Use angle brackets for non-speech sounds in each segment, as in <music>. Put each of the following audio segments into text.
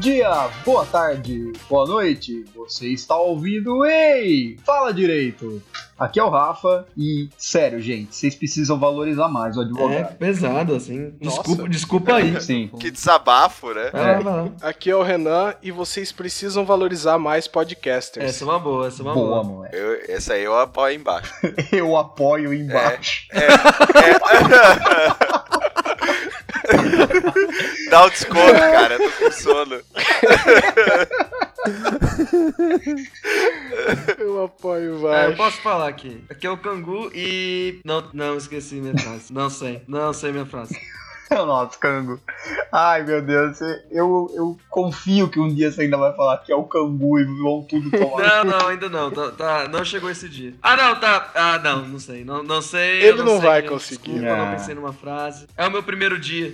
Bom dia, boa tarde, boa noite. Você está ouvindo Ei, fala direito. Aqui é o Rafa e, sério, gente, vocês precisam valorizar mais o É advogado. pesado, assim. Nossa. Desculpa, desculpa aí. <laughs> Sim. Que desabafo, né? Vai lá. Aqui é o Renan e vocês precisam valorizar mais podcasters. Essa é uma boa, essa é uma Boa, boa. moleque. Eu- essa aí eu apoio embaixo. <laughs> Eu apoio embaixo. <laughs> Dá o desconto, cara. Eu tô com sono. Eu apoio É, vai. eu posso falar aqui. Aqui é o Cangu e. Não, não, esqueci minha frase. Não sei. Não sei minha frase. Nossa, cango. Ai, meu Deus. Eu, eu confio que um dia você ainda vai falar que é o cangu e vão tudo tomar. Não, não, ainda não. Tá, tá- não chegou esse dia. Ah, não, tá. Ah, não, não sei. Não, não sei. Ele eu não sei, vai conseguir. Desculpa, Ah. não pensei numa frase. É o meu primeiro dia.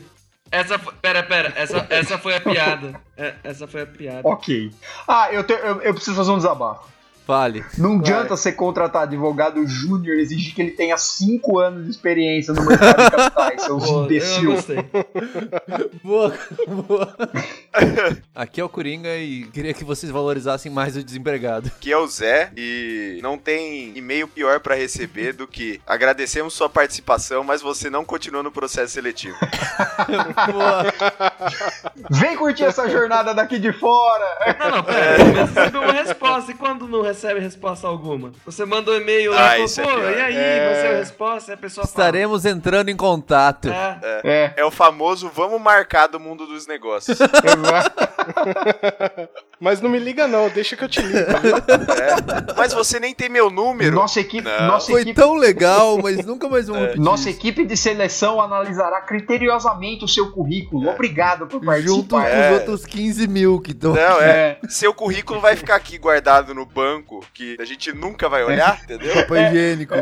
Essa foi. Pera, pera. Essa, essa foi a piada. É, essa foi a piada. ok. Ah, eu, te- eu, eu preciso fazer um desabafo. Fale. Não adianta você contratar advogado júnior e exigir que ele tenha 5 anos de experiência no mercado de capitais, seus imbecil. Boa, boa. <laughs> Aqui é o Coringa e queria que vocês valorizassem mais o desempregado. Aqui é o Zé e não tem e-mail pior pra receber do que agradecemos sua participação, mas você não continua no processo seletivo. <laughs> Vem curtir essa jornada daqui de fora! Não, não, pera. Você recebeu uma resposta. E quando não recebe resposta alguma? Você manda um e-mail lá Ah, e isso é fala, e aí? É. Você a resposta? E a pessoa Estaremos entrando em contato. fala. É. É, É o famoso vamos marcar do mundo dos negócios. <laughs> <laughs> Mas não me liga não, deixa que eu te ligo. É. Mas você nem tem meu número. nossa equipe, Não. nossa Foi equipe, tão legal, mas nunca mais vamos repetir. nossa isso. equipe de seleção analisará criteriosamente o seu currículo. Obrigado por Junto com participar. É. os outros 15 mil que estão. Não, é. É. Seu currículo vai ficar aqui guardado no banco, que a gente nunca vai olhar, entendeu? Papel higiênico.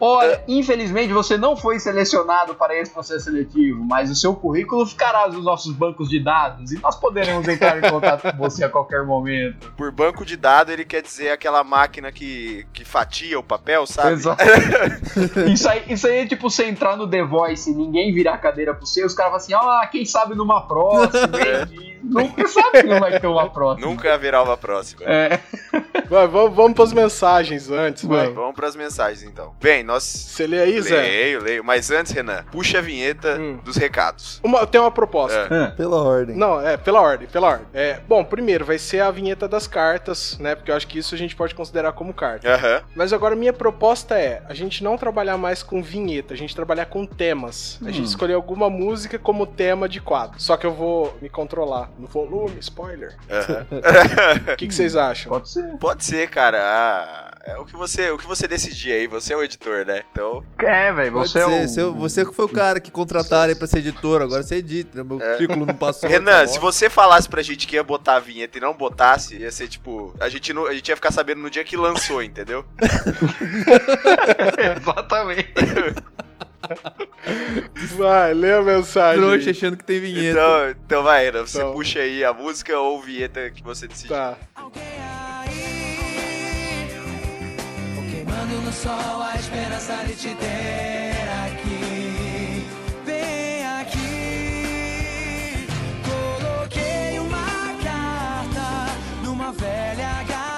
Olha, infelizmente você não foi selecionado para esse processo seletivo, mas o seu currículo ficará nos nossos bancos de dados e nós poderemos entrar em contato com você a qualquer momento. Por banco de dados, ele quer dizer aquela máquina que, que fatia o papel, sabe? Exato. <laughs> isso, aí, isso aí é tipo você entrar no The Voice e ninguém virar a cadeira pro seu, os caras falam assim, ah, quem sabe numa próxima, <laughs> hein? Nunca sabe que não vai ter uma próxima. Nunca haverá uma próxima. É, Vai, vamos, vamos pras mensagens antes, vai. Vamos. Vamos pras mensagens então. Bem, nós. Você lê aí, Zé? Leio, leio. Mas antes, Renan, puxa a vinheta Hum. dos recados. Uma, tem uma proposta. É. Pela ordem. Não, é, pela ordem, pela ordem. É, bom, primeiro vai ser a vinheta das cartas, né? Porque eu acho que isso a gente pode considerar como carta. Aham. Mas agora minha proposta é a gente não trabalhar mais com vinheta, a gente trabalhar com temas. A gente escolher alguma música como tema de quadro. Só que eu vou me controlar no volume, spoiler. <laughs> O que, que vocês acham? pode ser. Pode ser, cara. Ah, é o que você, o que você decidir aí. Você é o editor, né? Então, É, velho, Pode você é ser, o... você que foi o cara que contrataram aí pra ser editor, agora você edita. Meu currículo não passou. Renan, essa se você falasse pra gente que ia botar a vinheta e não botasse, ia ser tipo. A gente, não, a gente ia ficar sabendo no dia que lançou, entendeu? <laughs> Exatamente. <laughs> Vai, lê a mensagem. Trouxa achando que tem vinheta. Então, então vai, Renan. Você Então. puxa aí a música ou vinheta que você decidir. Tá. Queimando no sol a esperança de te ter aqui. Vem aqui. Coloquei uma carta numa velha garrafa.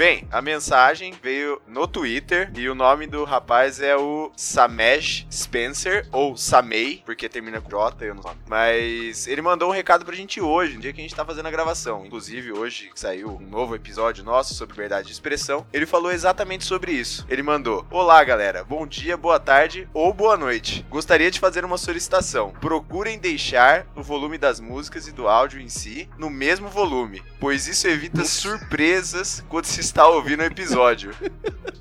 Bem, a mensagem veio no Twitter e o nome do rapaz é o Samesh Spencer, ou Samei, porque termina com J, eu não sei. Mas ele mandou um recado pra gente hoje, no dia que a gente tá fazendo a gravação. Inclusive, hoje saiu um novo episódio nosso sobre liberdade de expressão. Ele falou exatamente sobre isso. Ele mandou: Olá, galera, bom dia, boa tarde ou boa noite. Gostaria de fazer uma solicitação. Procurem deixar o volume das músicas e do áudio em si no mesmo volume, pois isso evita surpresas quando se está ouvindo o episódio.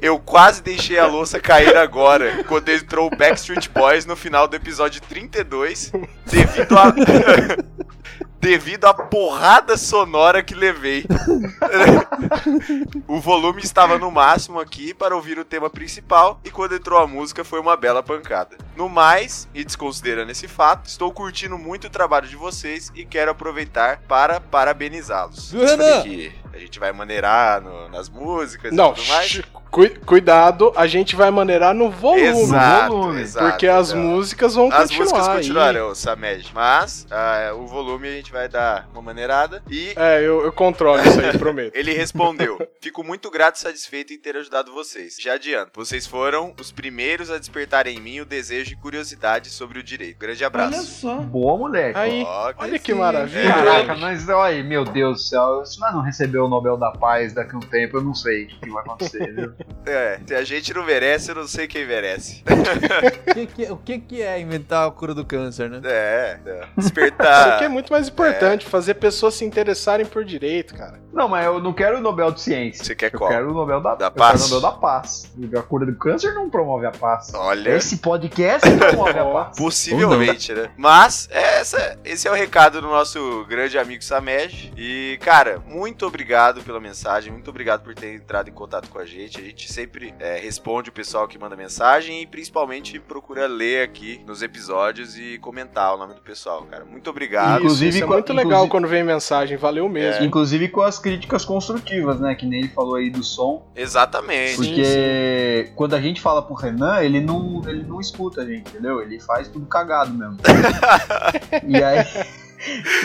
Eu quase deixei a louça cair agora, quando entrou o Backstreet Boys no final do episódio 32, devido a. <laughs> devido à porrada sonora que levei. <laughs> o volume estava no máximo aqui para ouvir o tema principal e quando entrou a música foi uma bela pancada. No mais, e desconsiderando esse fato, estou curtindo muito o trabalho de vocês e quero aproveitar para parabenizá-los. Renan? Que a gente vai maneirar no- nas músicas Não, e tudo mais. Cuidado, a gente vai maneirar no volume. Exato, volume, exato, Porque as músicas vão As continuar. músicas aí. continuarão, Samed. Mas ah, o volume a gente vai dar uma maneirada. E É, eu, eu controlo isso aí, prometo. <laughs> ele respondeu: Fico muito grato e satisfeito em ter ajudado vocês. Já adianto, vocês foram os primeiros a despertar em mim o desejo e curiosidade sobre o direito. Grande Olha abraço. só. Boa, moleque. Aí, olha que maravilha. Caraca, mas olha, meu Deus do céu, se nós não receber o Nobel da Paz daqui a um tempo, eu não sei o que que vai acontecer, viu? É, se a gente não merece, eu não sei quem merece. O que, que- o que, que é inventar a cura do câncer, né? É, é. Isso aqui é despertar. muito mais importante, fazer pessoas se interessarem por direito, cara. Não, mas eu não quero o Nobel de Ciência. Você quer Eu qual? quero o Nobel da, Da eu paz? Quero o Nobel da Paz. A cura do câncer não promove a paz. Olha. Esse podcast promove a <laughs> paz. Possivelmente, né? Mas essa, esse é o recado do nosso grande amigo Samed. E, cara, muito obrigado pela mensagem, muito obrigado por ter entrado em contato com a gente. A gente sempre é, responde o pessoal que manda mensagem e principalmente procura ler aqui nos episódios e comentar o nome do pessoal, cara. Muito obrigado. Inclusive, isso é muito legal inclusive- quando vem mensagem, valeu mesmo. Inclusive com as críticas construtivas, né? Que nem ele falou aí do som. Exatamente. Porque quando a gente fala pro Renan, ele não, ele não escuta a gente, entendeu? Ele faz tudo cagado mesmo. <laughs> e aí.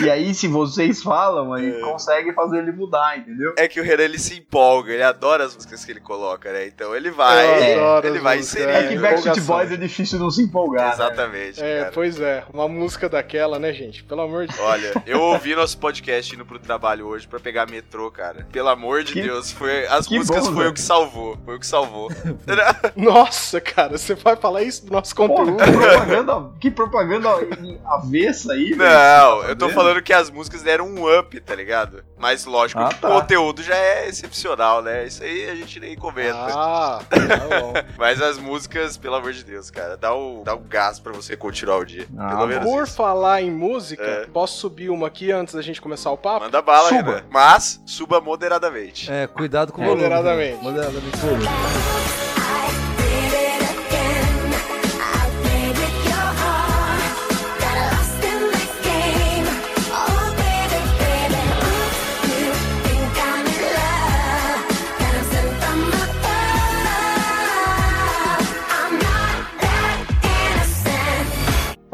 E aí, se vocês falam, aí consegue fazer ele mudar, entendeu? É que o Renan ele se empolga, ele adora as músicas que ele coloca, né? Então ele vai, adoro ele vai inserir. É que Backstreet. Boys é difícil não se empolgar. né? Exatamente, É, cara. pois é, uma música daquela, né, gente? Pelo amor de Deus. Olha, eu ouvi nosso podcast indo pro trabalho hoje pra pegar metrô, cara. Pelo amor de Que- Deus, foi as músicas bom, foi velho. o que salvou, foi o que salvou. <laughs> <laughs> Nossa, cara, você vai falar isso do nosso Porra, conteúdo? que propaganda, que propaganda avessa aí, velho, Não, eu tô falando que as músicas deram um up, tá ligado? Mas lógico, Ah, que tá. o conteúdo já é excepcional, né? Isso aí a gente nem comenta. Ah, tá bom. <laughs> Mas as músicas, pelo amor de Deus, cara, dá um, dá um gás pra você continuar o dia. Ah, pelo menos Por isso. falar em música, É. posso subir uma aqui antes da gente começar o papo? Manda bala, Suba. Renan. Mas suba moderadamente. É, cuidado com o volume. Moderadamente. né? Moderadamente com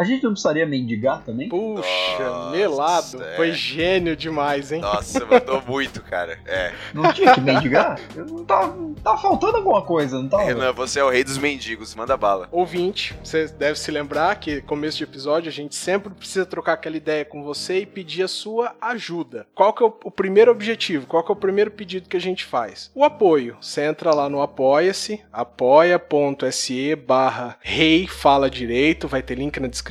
A gente não precisaria mendigar também? Puxa, Nossa, melado. é. Foi gênio demais, hein? Nossa, mandou muito, cara. É. Não tinha que mendigar? Não tá, tá faltando alguma coisa, não tá? Renan, você é o rei dos mendigos, manda bala. Ouvinte, você deve se lembrar que começo de episódio a gente sempre precisa trocar aquela ideia com você e pedir a sua ajuda. Qual que é o, o primeiro objetivo? Qual que é o primeiro pedido que a gente faz? O apoio. Você entra lá no Apoia-se, apoia.se barra rei fala direito, vai ter link na descrição,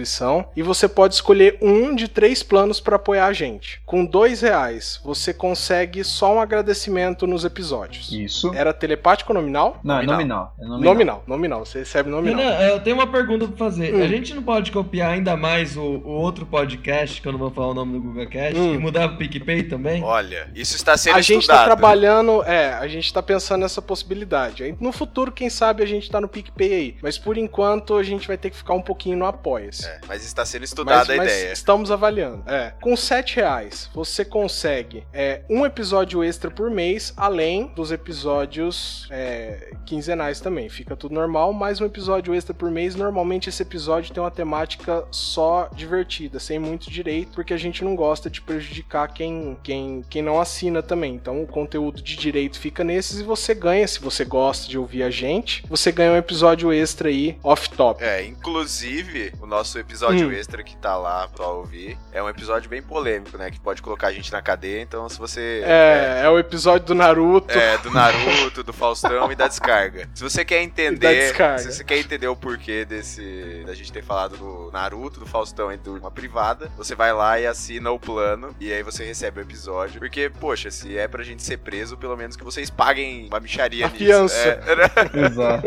e você pode escolher um de três planos para apoiar a gente. Com dois reais, você consegue só um agradecimento nos episódios. Isso. Era telepático ou nominal? Não, é Nominal. nominal. É nominal. Nominal, nominal. Você recebe nominal. Renan, eu tenho uma pergunta pra fazer. Hum. A gente não pode copiar ainda mais o, o outro podcast, que eu não vou falar o nome do Google Cast, Hum. e mudar pro PicPay também? Olha, isso está sendo a gente tá estudado. trabalhando, é, a gente tá pensando nessa possibilidade. No futuro, quem sabe a gente tá no PicPay aí. Mas por enquanto a gente vai ter que ficar um pouquinho no Apoia-se. É, mas está sendo Mas, estudada a mas ideia. estamos avaliando. É. Com 7 reais, você consegue é, um episódio extra por mês, além dos episódios é, quinzenais também. Fica tudo normal, mais um episódio extra por mês. Normalmente esse episódio tem uma temática só divertida, sem muito direito, porque a gente não gosta de prejudicar quem, quem, quem não assina também. Então o conteúdo de direito fica nesses e você ganha, se você gosta de ouvir a gente, você ganha um episódio extra aí, off-top. É, inclusive, o nosso episódio Hum. extra que tá lá pra ouvir é um episódio bem polêmico, né? Que pode colocar a gente na cadeia, então se você. É, é o episódio do Naruto. É, do Naruto, do Faustão e da descarga. Se você quer Da entender, descarga. se você quer entender o porquê desse da gente ter falado do Naruto, do Faustão e de uma privada, você vai lá e assina o plano e aí você recebe o episódio. Porque, poxa, se é pra gente ser preso, pelo menos que vocês paguem uma micharia A nisso. fiança. É, <laughs> Exato.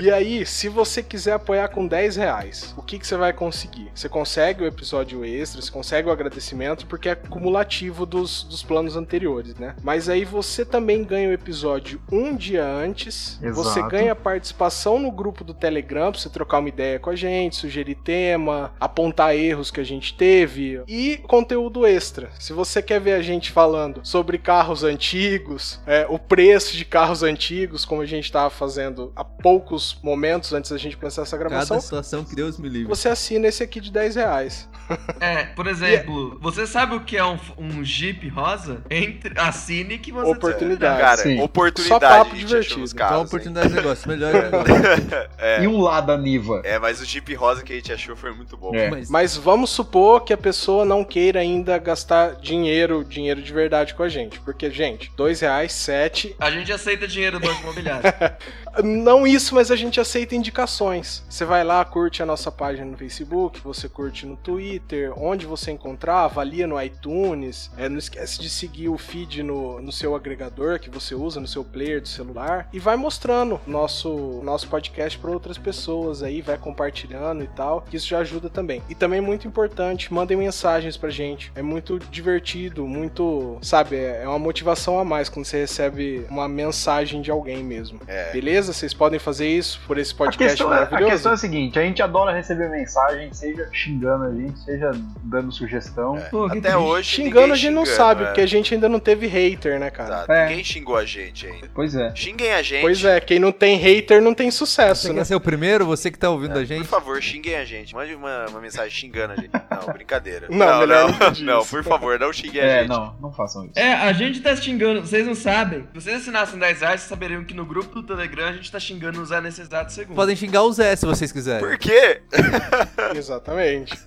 E aí, se você quiser apoiar com 10 reais, o que, que você vai conseguir. Você consegue o episódio extra, você consegue o agradecimento, porque é cumulativo dos, dos planos anteriores, né? Mas aí você também ganha o episódio um dia antes, você Exato. ganha participação no grupo do Telegram pra você trocar uma ideia com a gente, sugerir tema, apontar erros que a gente teve e conteúdo extra. Se você quer ver a gente falando sobre carros antigos, é, o preço de carros antigos, como a gente estava fazendo há poucos momentos antes da gente começar essa gravação, Cada situação que Deus me livre. Você assina esse aqui de 10 reais. É, por exemplo, você sabe o que é um, um Jeep rosa? Entre, assine que você Oportunidade. Cara, Sim. oportunidade. Só papo divertido. nos Então, oportunidade de negócio. Melhor. <laughs> É. E um Lada Niva. É, mas o Jeep rosa que a gente achou foi muito bom. É. Mas, Mas vamos supor que a pessoa não queira ainda gastar dinheiro, dinheiro de verdade com a gente. Porque, gente, dois reais, sete. A gente aceita dinheiro do banco imobiliário. <laughs> Não isso, mas a gente aceita indicações. Você vai lá, curte a nossa página no Facebook, você curte no Twitter, onde você encontrar, avalia no iTunes. É, não esquece de seguir o feed no, no seu agregador que você usa, no seu player do celular. E vai mostrando nosso, nosso podcast para outras pessoas aí, vai compartilhando e tal. Que isso já ajuda também. E também muito importante, mandem mensagens pra gente. É muito divertido, muito, sabe, é é uma motivação a mais quando você recebe uma mensagem de alguém mesmo. É. Beleza? Vocês podem fazer isso por esse A podcast questão, é, a maravilhoso? questão é a seguinte, a gente adora receber mensagem, seja xingando a gente, seja dando sugestão. Pô, que Até hoje. Xingando a gente não xingando, sabe, é. porque a gente ainda não teve hater, né, cara? Exato. É. Ninguém xingou a gente ainda. Pois é. Xinguem a gente. Pois é, quem não tem hater não tem sucesso, você né? quer ser o primeiro? Você que tá ouvindo a Por gente? favor, xinguem a gente. Mande uma, uma mensagem xingando a gente. <laughs> Não, brincadeira. Não, não não, não, por favor, não xinguem a É, gente. não, não façam isso. É, a gente tá xingando, vocês não sabem. Se vocês assinassem 10 reais, vocês saberiam que no grupo do Telegram a gente tá xingando o Zé nesse exato segundo. Podem xingar o Zé se vocês quiserem. Por quê? <laughs> <laughs> Exatamente.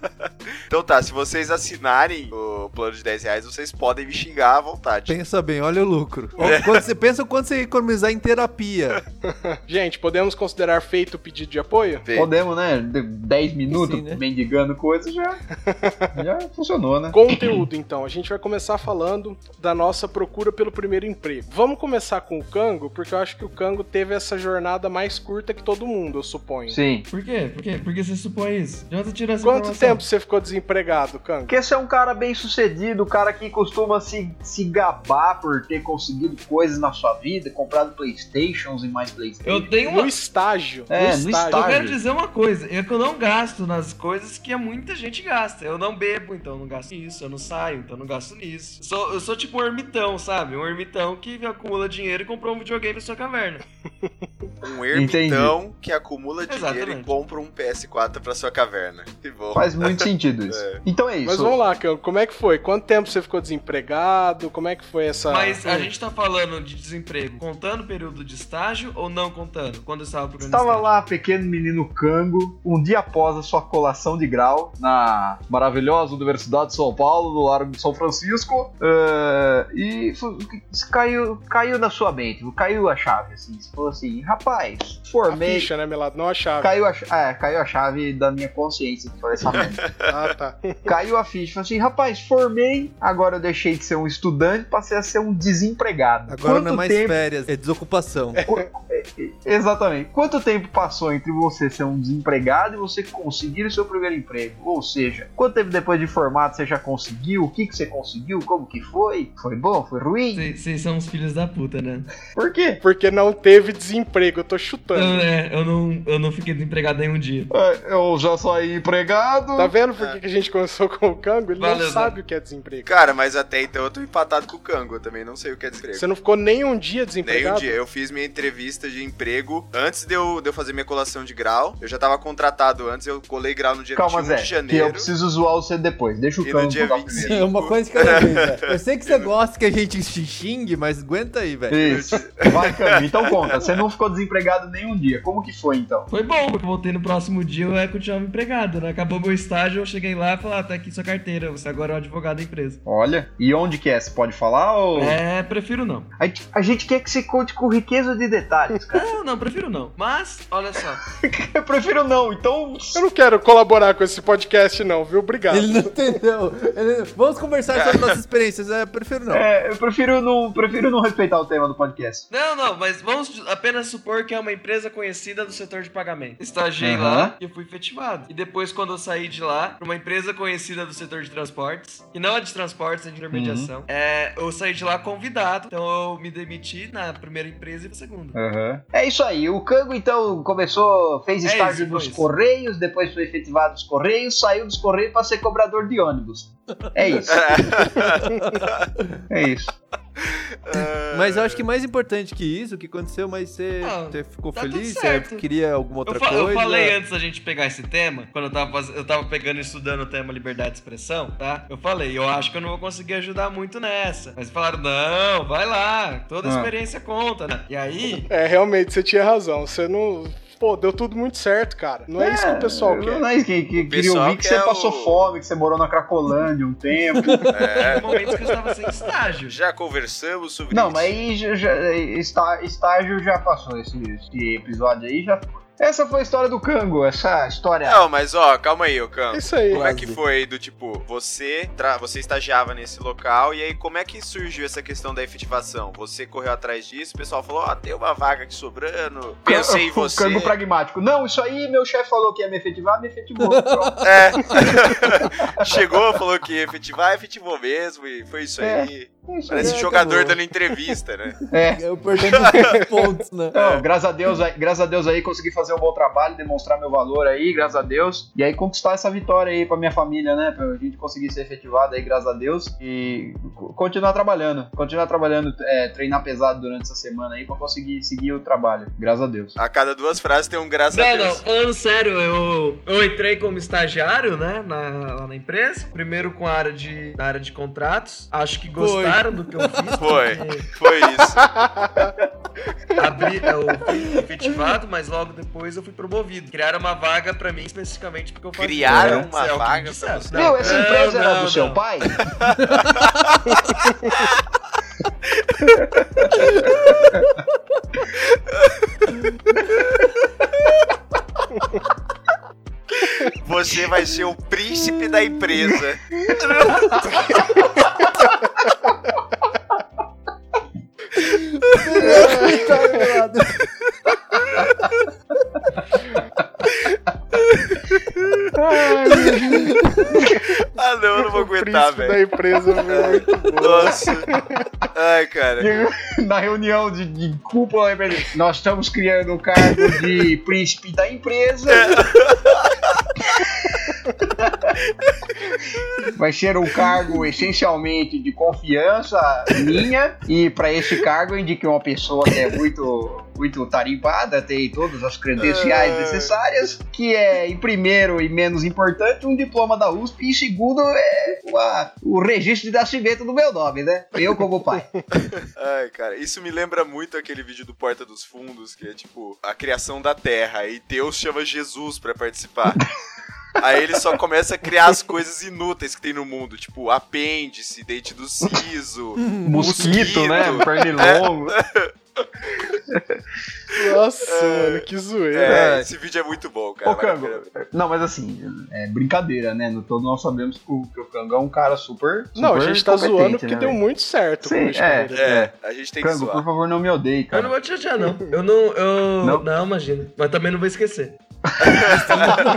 Então tá, se vocês assinarem o plano de 10 reais, vocês podem me xingar à vontade. Pensa bem, olha o lucro. Quando você pensa o quanto você economizar em terapia. <laughs> Gente, podemos considerar feito o pedido de apoio? Vê. Podemos, né? de- 10 minutos Sim, né? mendigando coisa já, <laughs> já funcionou, né? Conteúdo, então. A gente vai começar falando da nossa procura pelo primeiro emprego. Vamos começar com o Cango, porque eu acho que o Cango teve essa jornada mais curta que todo mundo, eu suponho. Sim. Por quê? Por quê? Por que você supõe isso? De onde você tirou essa Quanto informação? tempo você ficou desempregado, Cango? Porque você é um cara bem sucedido, um cara que costuma se, se gabar por ter conseguido coisas na sua vida, comprado Playstations e mais Playstations. Eu tenho uma... No estágio. É, no no estágio. Eu estágio. quero dizer uma coisa, é que eu não gasto nas coisas que muita gente gasta. Eu não bebo, então eu não gasto nisso. Eu não saio, então eu não gasto nisso. Eu sou, eu sou tipo um ermitão, sabe? Um ermitão que acumula dinheiro e comprou um videogame na sua caverna. <laughs> Um ermitão que acumula dinheiro e Exatamente. compra um PS4 pra sua caverna. Que bom. Faz muito <laughs> sentido isso. É. Então é isso. Mas vamos lá, como é que foi? Quanto tempo você ficou desempregado? Como é que foi essa. Mas a gente tá falando de desemprego contando o período de estágio ou não contando? Quando eu estava procurando Estava lá, pequeno menino Cango, um dia após a sua colação de grau na maravilhosa Universidade de São Paulo, do Largo de São Francisco, eh, e caiu, caiu na sua mente, caiu a chave, assim, você falou assim, rapaz, A formei, ficha, né, Melado? Não a chave. caiu a, é, caiu a chave da minha consciência, que foi essa <laughs> merda. Ah, tá. caiu a ficha, falou assim, rapaz, formei, agora eu deixei de ser um estudante, passei a ser um desempregado. Agora não é Quanto mais tempo férias, é desocupação. Exatamente. Quanto tempo passou entre você ser um desempregado e você conseguir o seu primeiro emprego? Ou seja, quanto tempo depois de formado você já conseguiu? O que, que você conseguiu? Como que foi? Foi bom? Foi ruim? Vocês são os filhos da puta, né? Por quê? Porque não teve desemprego, eu tô chutando. Eu, é, eu, não, eu não fiquei desempregado nenhum dia. É, Eu já saí empregado. Tá vendo por que que a gente começou com o Cango? Ele Valeu, não sabe Zé. o que é desemprego. Cara, mas até então eu tô empatado com o Kango. Eu também não sei o que é desemprego. Você não ficou nem um dia Nem um desempregado? dia. Eu fiz minha entrevista de emprego antes de eu, de eu fazer minha colação de grau. Eu já tava contratado antes, eu colei grau no dia Calma, 21 Zé, de que janeiro. eu preciso zoar você depois. Deixa o no Cango dia contar 25. primeiro. É uma coisa de cada vez, velho. Eu sei que você <laughs> gosta que a gente te xingue, mas aguenta aí, velho. Isso. Vai. Então conta. Você não ficou desempregado nenhum dia. Como que foi, então? Foi bom, porque eu voltei no próximo dia eu é, continuava empregado, né? Acabou meu estágio, eu cheguei lá e falei, ah, tá aqui sua carteira, você agora é o advogado da empresa. Olha. E onde que é? Você pode falar ou... É, prefiro não. A gente- A gente quer que você conte com riqueza de detalhes. Não, não, prefiro não. Mas, olha só. <laughs> Eu prefiro não, então. Eu não quero colaborar com esse podcast, não, viu? Obrigado. Ele não entendeu. Ele- Vamos conversar sobre nossas experiências. É, prefiro não. É, eu prefiro não, prefiro não respeitar o tema do podcast. Não, não, mas vamos apenas supor que é uma empresa conhecida do setor de pagamento. Estagiei Aham. lá e eu fui efetivado. E depois, quando eu saí de lá, pra uma empresa conhecida do setor de transportes, e não é de transportes, é de intermediação, é, eu saí de lá convidado. Então eu me demiti na primeira empresa e na segunda. Uhum. É isso aí. O Cango, então, começou, fez É estágio isso, nos. Correios, depois foi efetivado nos Correios, saiu dos Correios pra ser cobrador de ônibus. É isso. <laughs> é isso. Mas eu acho que mais importante que isso, o que aconteceu, mas você, Ah, você ficou tá feliz? Você queria alguma outra Eu, coisa? eu falei antes da gente pegar esse tema, quando eu tava, faz- eu tava pegando e estudando o tema liberdade de expressão, tá? Eu falei, eu acho que eu não vou conseguir ajudar muito nessa. Mas falaram, não, vai lá, toda Ah. experiência conta, né? E aí, É, realmente, você tinha razão. Você não. Pô, deu tudo muito certo, cara. Não é, isso que o pessoal quer. Não é isso que, que O queria ouvir que você passou o- fome, que você morou na Cracolândia um tempo. <laughs> É, momentos que eu estava sem estágio. já conversamos sobre Não, isso. mas aí já, já- está- estágio já passou esse, esse episódio aí, já foi. Essa foi a história do Cango, essa história. Não, mas ó, calma aí, ô. É isso aí. Como é que foi do tipo, você tra- você estagiava nesse local e aí como é que surgiu essa questão da efetivação? Você correu atrás disso, o pessoal falou, ó, tem uma vaga aqui sobrando, pensei em <laughs> O você. Cango pragmático. Não, isso aí meu chefe falou que ia me efetivar, me efetivou. <laughs> Pronto. É. <laughs> Chegou, falou que ia efetivar, efetivou mesmo e foi isso É. aí. Isso Parece aí. jogador acabou. dando entrevista, né? <laughs> É. Eu os pontos, né? Não, graças a Deus, aí- graças a Deus aí consegui fazer um bom trabalho, demonstrar meu valor aí, graças a Deus. E aí conquistar essa vitória aí pra minha família, né? Pra gente conseguir ser efetivado aí, graças a Deus. E co- continuar trabalhando. Continuar trabalhando, é, treinar pesado durante essa semana aí pra conseguir seguir o trabalho. Graças a Deus. A cada duas frases tem um graças a Não, não, Deus. falando sério, eu, eu entrei como estagiário, né, na, lá na empresa. Primeiro com a área de, na área de contratos. Acho que gostaram do que eu fiz. Foi. porque Foi isso. Abri, eu fui efetivado, mas logo depois eu fui promovido. Criaram uma vaga pra mim especificamente porque eu fazia. Criaram É, uma é vaga pra você? Não, Meu, essa não, empresa era não, do seu não. pai? <laughs> <laughs> Você vai ser o príncipe da empresa. Ah, não, eu não vou aguentar, príncipe da velho. empresa bom. Nossa. Ai, cara. Na reunião de, de cúpula, ele, nós estamos criando o cargo de príncipe da empresa. <laughs> Vai ser um cargo essencialmente de confiança minha. E para esse cargo eu indiquei uma pessoa que é muito, muito tarimbada, tem todas as credenciais Ai. necessárias. Que é, em primeiro e menos importante, um diploma da USP. E segundo, é uma- o registro de nascimento do meu nome, né? Eu como pai. Ai, cara, isso me lembra muito aquele vídeo do Porta dos Fundos, que é tipo a criação da Terra, e Deus chama Jesus pra participar. Aí ele só começa a criar as coisas inúteis que tem no mundo, tipo apêndice, dente do siso. Mosquito, né? Mosquito. Pernilongo. Nossa, É. mano, que zoeira. É, esse vídeo é muito bom, cara. Ô, Cango, não, mas assim, é brincadeira, né? No todo nós sabemos que o, que o Cango é um cara super. Não, a super gente tá zoando porque né, deu muito certo. Sim, é. Carreira. É, a gente tem que Cango, por zoar. favor, não me odeie, Eu cara. não vou te chatear, não. Eu não. Eu... Não? Não? imagina. Mas também não vou esquecer não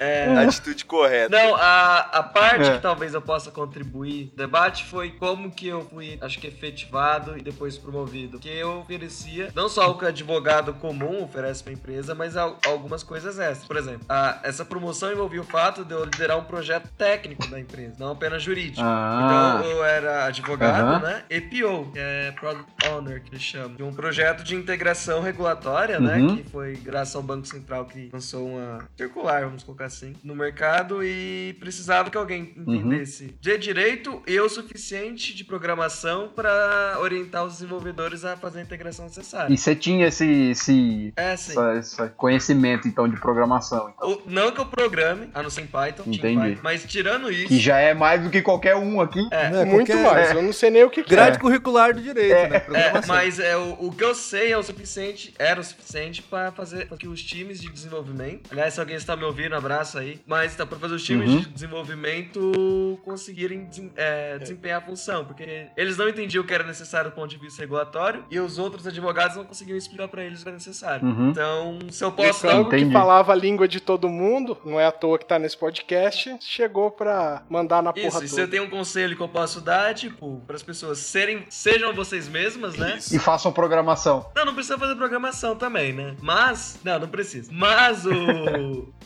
é. <laughs> Atitude correta. Não, a, a parte É. que talvez eu possa contribuir no debate foi como que eu fui, acho que efetivado e depois promovido. Que eu oferecia, não só o que o advogado comum oferece pra empresa, mas al- algumas coisas extras. Por exemplo, a- essa promoção envolvia o fato de eu liderar um projeto técnico da empresa, não apenas jurídico. Ah. Então eu era advogado, Aham. né? EPO, que é Product Owner, que eles chamam. De um projeto de integração regulatória, Uhum. né? Que foi graças ao Banco Central que lançou uma circular, vamos colocar assim, no mercado e precisava que alguém entendesse de direito e o suficiente de programação para orientar os desenvolvedores a fazer a integração necessária. E você tinha esse, esse, É, essa- esse conhecimento, então, de programação. então, O- não que eu programe, a não ser em Python, Entendi. Python, mas tirando isso, Que já é mais do que qualquer um aqui. é, Né, Muito qualquer mais. Eu não sei nem o que, que Grade é. curricular do direito, né? É, mas é, o, o que eu sei é o suficiente, era o suficiente pra fazer com que os times de desenvolvimento. Aliás, se alguém está me ouvindo, abraço aí. Mas tá pra fazer os times Uhum. de desenvolvimento conseguirem desem- é, desempenhar a função. Porque eles não entendiam o que era necessário do ponto de vista regulatório e os outros advogados não conseguiam explicar pra eles o que era necessário. Uhum. Então, se eu o posso dar Cango, que falava a língua de todo mundo, não é à toa que tá nesse podcast, chegou pra mandar na Isso, porra e se eu toda. tenho um conselho que eu posso dar, é tipo, para as pessoas serem, sejam vocês mesmas, né? Isso. E façam programação. Não, não precisa fazer programação também, né? Mas. Não, não precisa. Mas o. <laughs>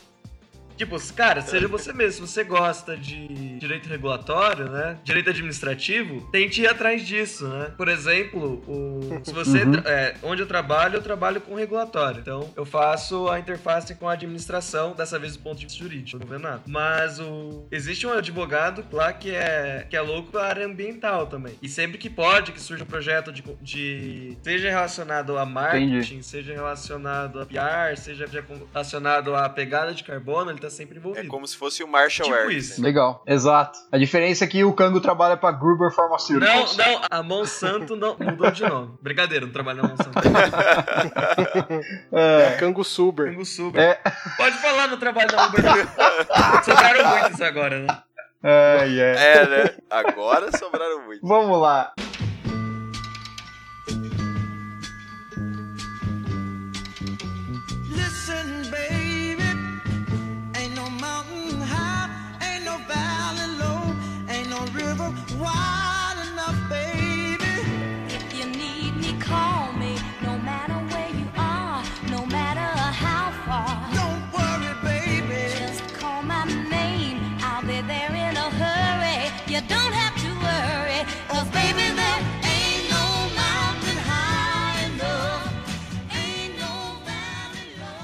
Tipo, cara, seja você mesmo. Se você gosta de direito regulatório, né? Direito administrativo, tente ir atrás disso, né? Por exemplo, o... se você. Uhum. é, onde eu trabalho, eu trabalho com regulatório. Então, eu faço a interface com a administração, dessa vez do ponto de vista jurídico, não vê nada. Mas o. Existe um advogado lá que é, que é louco da área ambiental também. E sempre que pode, que surja um projeto de. de seja relacionado a marketing, Entendi. seja relacionado a PR, seja relacionado à pegada de carbono, ele tá sempre É envolvido. como se fosse o Marshall Tipo isso. né? Legal. Exato. A diferença é que o Kango trabalha pra Gruber Não, Pharmaceuticals. não, a Monsanto não mudou de nome. Brincadeira, não trabalho na Monsanto. <laughs> É. Cango Suber. Pingo Super. É. Pode falar no trabalho da Uber. <laughs> Sobraram muitos agora, né? Ai, é. É, né? Agora sobraram muito. Vamos lá.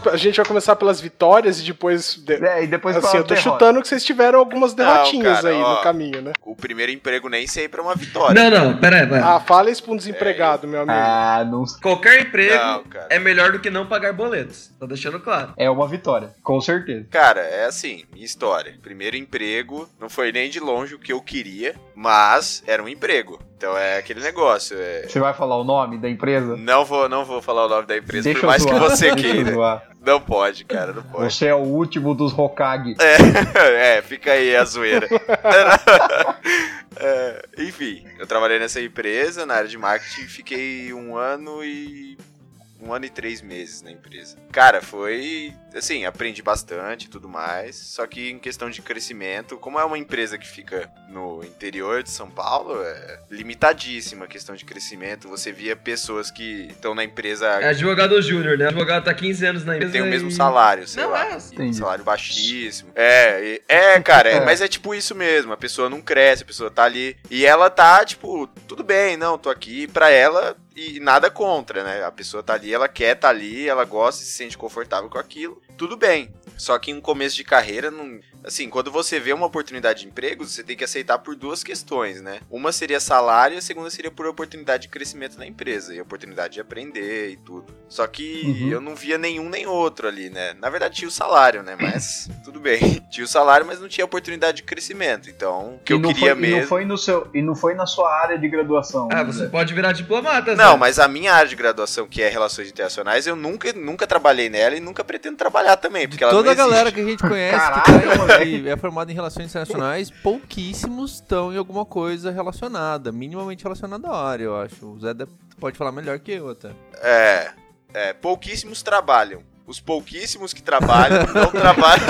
A gente vai começar pelas vitórias e depois. de- É, e depois Assim, eu tô derrota. chutando que vocês tiveram algumas derrotinhas cara, aí ó. no caminho, né? O primeiro emprego nem sempre é uma vitória. Não, não, pera aí, Ah, fala isso pra um desempregado, meu amigo. Ah, não. Qualquer emprego Não, é melhor do que não pagar boletos. Tô deixando claro. É uma vitória, com certeza. Cara, é assim, minha história. Primeiro emprego não foi nem de longe o que eu queria, mas era um emprego. Então é aquele negócio. é- Você vai falar o nome da empresa? Não vou, não vou falar o nome da empresa, Deixa por mais que zoar, você deixa eu queira. Não pode, cara, não pode. Você é o último dos Hokage. <laughs> É, fica aí a zoeira. É, enfim, eu trabalhei nessa empresa, na área de marketing, fiquei um ano e. Um ano e três meses na empresa. Cara, foi. Assim, aprendi bastante e tudo mais. Só que em questão de crescimento, como é uma empresa que fica no interior de São Paulo, é limitadíssima a questão de crescimento. Você via pessoas que estão na empresa É advogado júnior, né? O advogado tá 15 anos na empresa. tem o mesmo e- salário, sei Não, lá. é assim. Entendi. Salário baixíssimo. É, é, cara, é, É. mas é tipo isso mesmo. A pessoa não cresce, a pessoa tá ali. E ela tá, tipo, tudo bem, não, tô aqui pra ela e nada contra, né? A pessoa tá ali, ela quer tá ali, ela gosta e se sente confortável com aquilo. Tudo bem. Só que em um começo de carreira, não, assim, quando você vê uma oportunidade de emprego, você tem que aceitar por duas questões, né? Uma seria salário e a segunda seria por oportunidade de crescimento na empresa e oportunidade de aprender e tudo. Só que Uhum. eu não via nenhum nem outro ali, né? Na verdade tinha o salário, né? Mas <clears throat> tudo bem. <laughs> Tinha o salário, mas não tinha oportunidade de crescimento. Então, o que E eu não queria foi, E mesmo. não foi no seu e não foi na sua área de graduação. Ah, né? você pode virar diplomata, Não, Zé. mas a minha área de graduação, que é Relações Internacionais, eu nunca, nunca trabalhei nela e nunca pretendo trabalhar também, porque ela Toda não a galera que a gente conhece que, tá é formado em relações internacionais, pouquíssimos estão em alguma coisa relacionada, minimamente relacionada à área, eu acho. O Zé pode falar melhor que eu até. É, é, pouquíssimos trabalham. Os pouquíssimos que trabalham <laughs> não trabalham.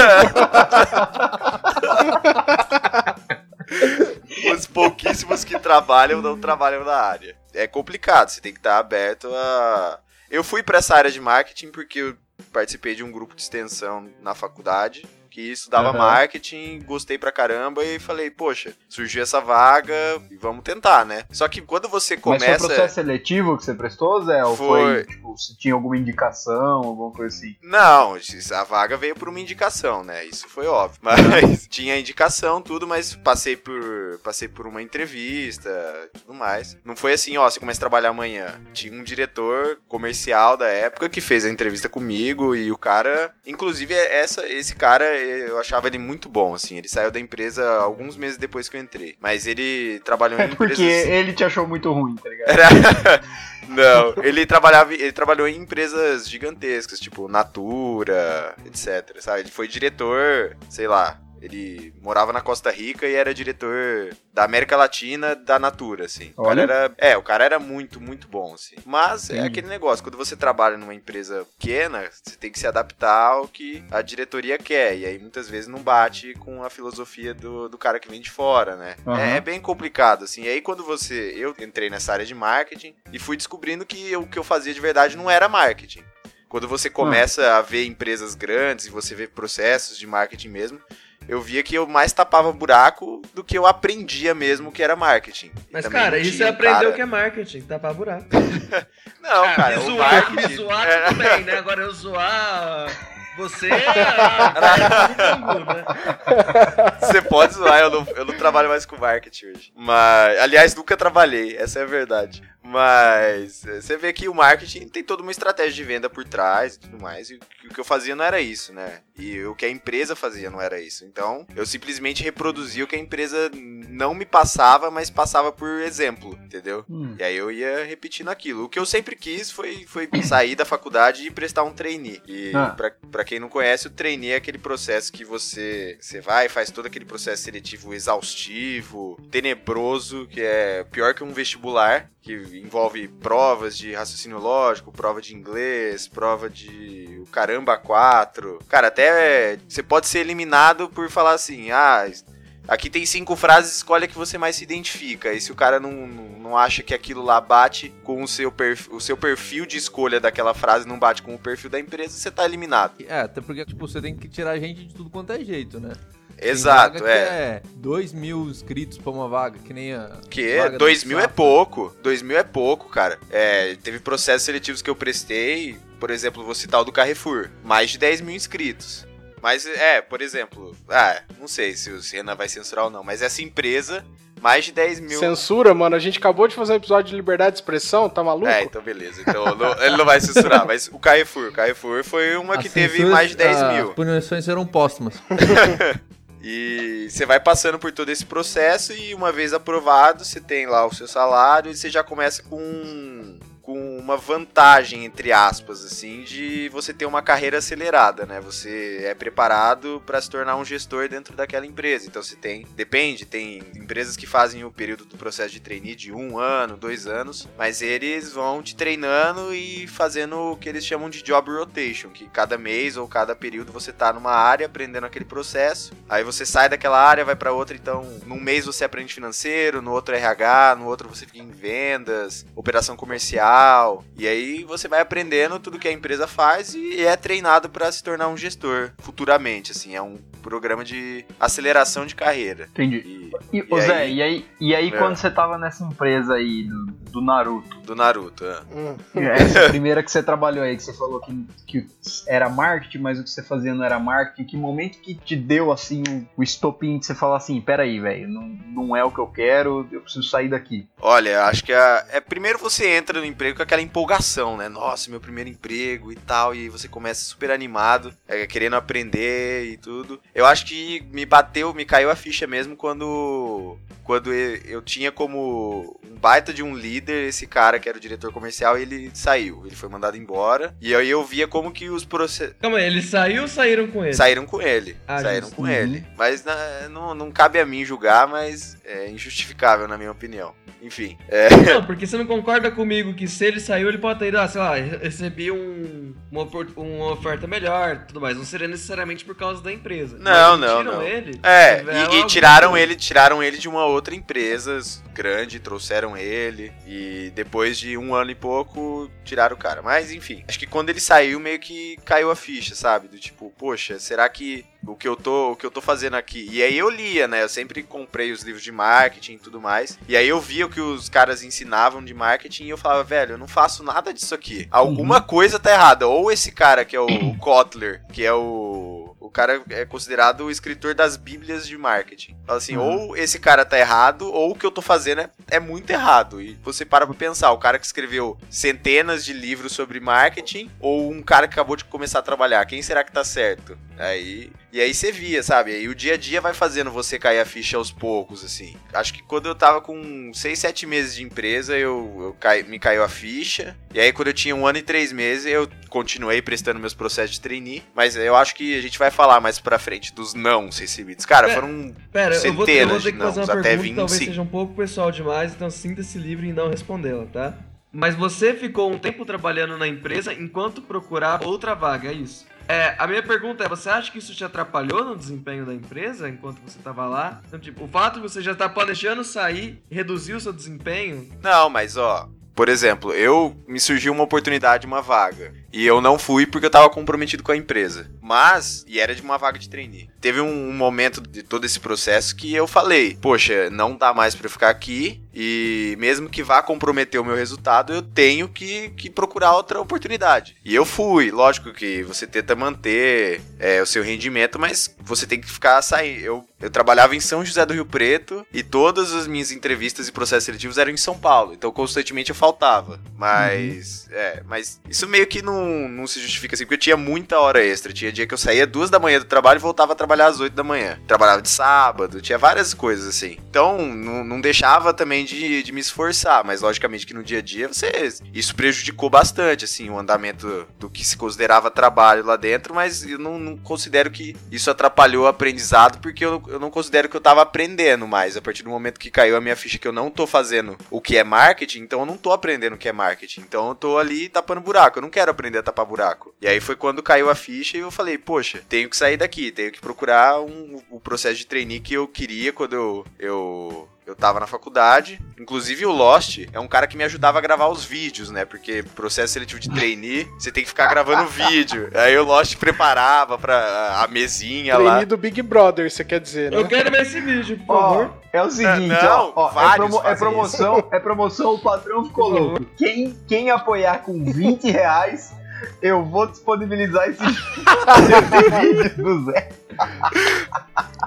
<laughs> Os pouquíssimos que trabalham não trabalham na área. É complicado, você tem que estar aberto a. Eu fui para essa área de marketing porque eu participei de um grupo de extensão na faculdade que estudava Aham. marketing, gostei pra caramba e falei, poxa, surgiu essa vaga e vamos tentar, né? Só que quando você Mas começa. foi processo seletivo que você prestou, Zé? Ou Foi. foi, tipo, Tipo, se tinha alguma indicação, alguma coisa assim. Não, a vaga veio por uma indicação, né? Isso foi óbvio. <laughs> Mas tinha indicação, tudo, mas passei por passei por uma entrevista, tudo mais. Não foi assim, ó, você começa a trabalhar amanhã. Tinha um diretor comercial da época que fez a entrevista comigo e o cara, inclusive essa esse cara, eu achava ele muito bom, assim. Ele saiu da empresa alguns meses depois que eu entrei, mas ele trabalhou em É porque empresas ele te achou muito ruim, tá ligado? Era... <laughs> Não, ele trabalhava, ele trabalhou em empresas gigantescas, tipo Natura, etc, sabe? Ele foi diretor, sei lá, ele morava na Costa Rica e era diretor da América Latina da Natura, assim. O cara era, é, o cara era muito, muito bom, assim. Mas é Entendi. aquele negócio, quando você trabalha numa empresa pequena, você tem que se adaptar ao que a diretoria quer. E aí muitas vezes não bate com a filosofia do, do cara que vem de fora, né? Aham. É, é bem complicado, assim. E aí quando você. Eu entrei nessa área de marketing e fui descobrindo que o que eu fazia de verdade não era marketing. Quando você começa a ver empresas grandes e você vê processos de marketing mesmo, eu via que eu mais tapava buraco do que eu aprendia mesmo que era marketing. Mas, cara, isso um aprendeu cara- que é marketing, tapar buraco. <laughs> Não, Ah, cara, me o zoar, marketing... me zoar É. tudo bem, né? Agora eu zoar você é? <laughs> Você pode zoar, eu não, eu não trabalho mais com marketing hoje. Mas, aliás, nunca trabalhei, essa é a verdade. Mas eh, você vê que o marketing tem toda uma estratégia de venda por trás e tudo mais. E o que eu fazia não era isso, né? E o que a empresa fazia não era isso. Então, eu simplesmente reproduzia o que a empresa não me passava, mas passava por exemplo, entendeu? Hum. E aí eu ia repetindo aquilo. O que eu sempre quis foi, foi sair da faculdade e prestar um trainee. E Ah. pra, pra quem não conhece, o trainee é aquele processo que você, você vai e faz todo aquele processo seletivo exaustivo, tenebroso, que é pior que um vestibular, que envolve provas de raciocínio lógico, prova de inglês, prova de o caramba 4. Cara, até você pode ser eliminado por falar assim, ah, Aqui tem cinco frases, escolhe a que você mais se identifica. E se o cara não, não, acha que aquilo lá bate com o seu, perfil, o seu perfil de escolha daquela frase, não bate com o perfil da empresa, você tá eliminado. É, até porque, tipo, você tem que tirar gente de tudo quanto é jeito, né? Exato, é. Que é 2 mil inscritos pra uma vaga, que nem a. Que vaga do 2 mil é pouco. 2 mil é pouco, cara. É, teve processos seletivos que eu prestei, por exemplo, vou citar o do Carrefour. Mais de 10 mil inscritos. Mas, é, por exemplo, ah, não sei se o Senna vai censurar ou não, mas essa empresa, mais de 10 mil. Censura, mano. A gente acabou de fazer um episódio de liberdade de expressão, tá maluco? É, então beleza. Então não- ele não vai censurar. Mas o Carrefour, o Carrefour foi uma As que teve censuras- mais de 10 mil. As punições serão póstumas. <laughs> E você vai passando por todo esse processo e uma vez aprovado, você tem lá o seu salário e você já começa com com uma vantagem entre aspas assim de você ter uma carreira acelerada, né? Você é preparado para se tornar um gestor dentro daquela empresa. Então você tem, depende, tem empresas que fazem o período do processo de trainee de um ano, dois anos, mas eles vão te treinando e fazendo o que eles chamam de job rotation, que cada mês ou cada período você tá numa área aprendendo aquele processo. Aí você sai daquela área, vai para outra, então num mês você aprende financeiro, no outro RH, no outro você fica em vendas, operação comercial, e aí você vai aprendendo tudo que a empresa faz e é treinado para se tornar um gestor futuramente, assim, é um programa de aceleração de carreira. Entendi. E, E, E ô Zé, aí- e aí, e aí É. quando você tava nessa empresa aí do, do Naruto, do Naruto, é. Hum. <laughs> essa primeira que você trabalhou aí, que você falou que, que era marketing, mas o que você fazia não era marketing, que momento que te deu assim o, o estopim de você falar assim, peraí, velho, não, não é o que eu quero, eu preciso sair daqui. Olha, acho que a- é primeiro você entra no emprego com aquela empolgação, né? Nossa, meu primeiro emprego e tal, e você começa super animado, é, querendo aprender e tudo. Eu acho que me bateu, me caiu a ficha mesmo quando quando eu, tinha como um baita de um líder esse cara que era o diretor comercial, ele saiu, ele foi mandado embora. E aí eu via como que os processos Calma aí, ele saiu ou saíram com ele? Saíram com ele. Ah, saíram com ele. Mas na- não, não cabe a mim julgar, mas é injustificável, na minha opinião. Enfim. É, Não, porque você não concorda comigo que se ele saiu, ele pode ter ido, ah, sei lá, recebi um, uma, uma oferta melhor tudo mais. Não seria necessariamente por causa da empresa. Não, não, tiram não. ele. é e, e tiraram ele, tiraram ele de uma outra empresa grande, trouxeram ele e depois de um ano e pouco tiraram o cara. Mas enfim, acho que quando ele saiu meio que caiu a ficha, sabe? Do tipo, poxa, será que o que eu tô, o que eu tô fazendo aqui. E aí eu lia, né? Eu sempre comprei os livros de marketing e tudo mais. E aí eu via o que os caras ensinavam de marketing e eu falava, velho, eu não faço nada disso aqui. Alguma coisa tá errada. Ou esse cara que é o <clears throat> Kotler, que é o o cara é considerado o escritor das bíblias de marketing. Fala assim, Uhum. ou esse cara tá errado, ou o que eu tô fazendo é, é muito errado. E você para pra pensar, o cara que escreveu centenas de livros sobre marketing, ou um cara que acabou de começar a trabalhar, quem será que tá certo? Aí, e aí você via, sabe? Aí o dia a dia vai fazendo você cair a ficha aos poucos, assim. Acho que quando eu tava com 6, 7 meses de empresa, eu, eu cai- me caiu a ficha. E aí quando eu tinha um ano e três meses, eu continuei prestando meus processos de trainee. Mas eu acho que a gente vai falar mais pra frente dos não recebidos. Cara, É, foram Pera, eu vou, eu Centenas vou de nãos, até pergunta, talvez 25. seja um pouco pessoal demais, então sinta-se livre em não respondê-la, tá? Mas você ficou um tempo trabalhando na empresa enquanto procurava outra vaga, é isso? É, a minha pergunta é, você acha que isso te atrapalhou no desempenho da empresa enquanto você estava lá? Então, tipo, o fato de você já estar planejando sair reduziu o seu desempenho? Não, mas ó, por exemplo, eu me surgiu uma oportunidade, uma vaga. E eu não fui porque eu tava comprometido com a empresa. Mas, e era de uma vaga de trainee. Teve um, um momento de todo esse processo que eu falei: Poxa, não dá mais eu ficar aqui. E mesmo que vá comprometer o meu resultado, eu tenho que, que procurar outra oportunidade. E eu fui. Lógico que você tenta manter é, o seu rendimento, mas você tem que ficar saindo. Eu, eu trabalhava em São José do Rio Preto e todas as minhas entrevistas e processos seletivos eram em São Paulo. Então constantemente eu faltava. Mas. É, mas isso meio que não, não se justifica assim, porque eu tinha muita hora extra. Tinha dia que eu saía duas da manhã do trabalho e voltava a trabalhar às oito da manhã. Trabalhava de sábado, tinha várias coisas assim. Então, não, não deixava também de, de me esforçar, mas logicamente que no dia a dia você. Isso prejudicou bastante, assim, o andamento do que se considerava trabalho lá dentro, mas eu não, não considero que isso atrapalhou o aprendizado, porque eu, eu não considero que eu tava aprendendo mais. A partir do momento que caiu a minha ficha que eu não tô fazendo o que é marketing, então eu não tô aprendendo o que é marketing. Então eu tô ali tapando buraco. Eu não quero aprender a tapar buraco. E aí foi quando caiu a ficha e eu falei, poxa, tenho que sair daqui, tenho que procurar um, o processo de trainee que eu queria quando eu, eu eu tava na faculdade. Inclusive o Lost é um cara que me ajudava a gravar os vídeos, né? Porque processo seletivo de trainee, você tem que ficar gravando <laughs> vídeo. Aí o Lost preparava pra a mesinha lá. Trainee do Big Brother, você quer dizer, né? Eu quero ver esse vídeo, por Ó, favor. É o seguinte, Não, ó, ó, é, vários promo- é promoção, é promoção, o patrão ficou louco. Quem, quem apoiar com 20 reais, eu vou disponibilizar esse, esse vídeo do Zé.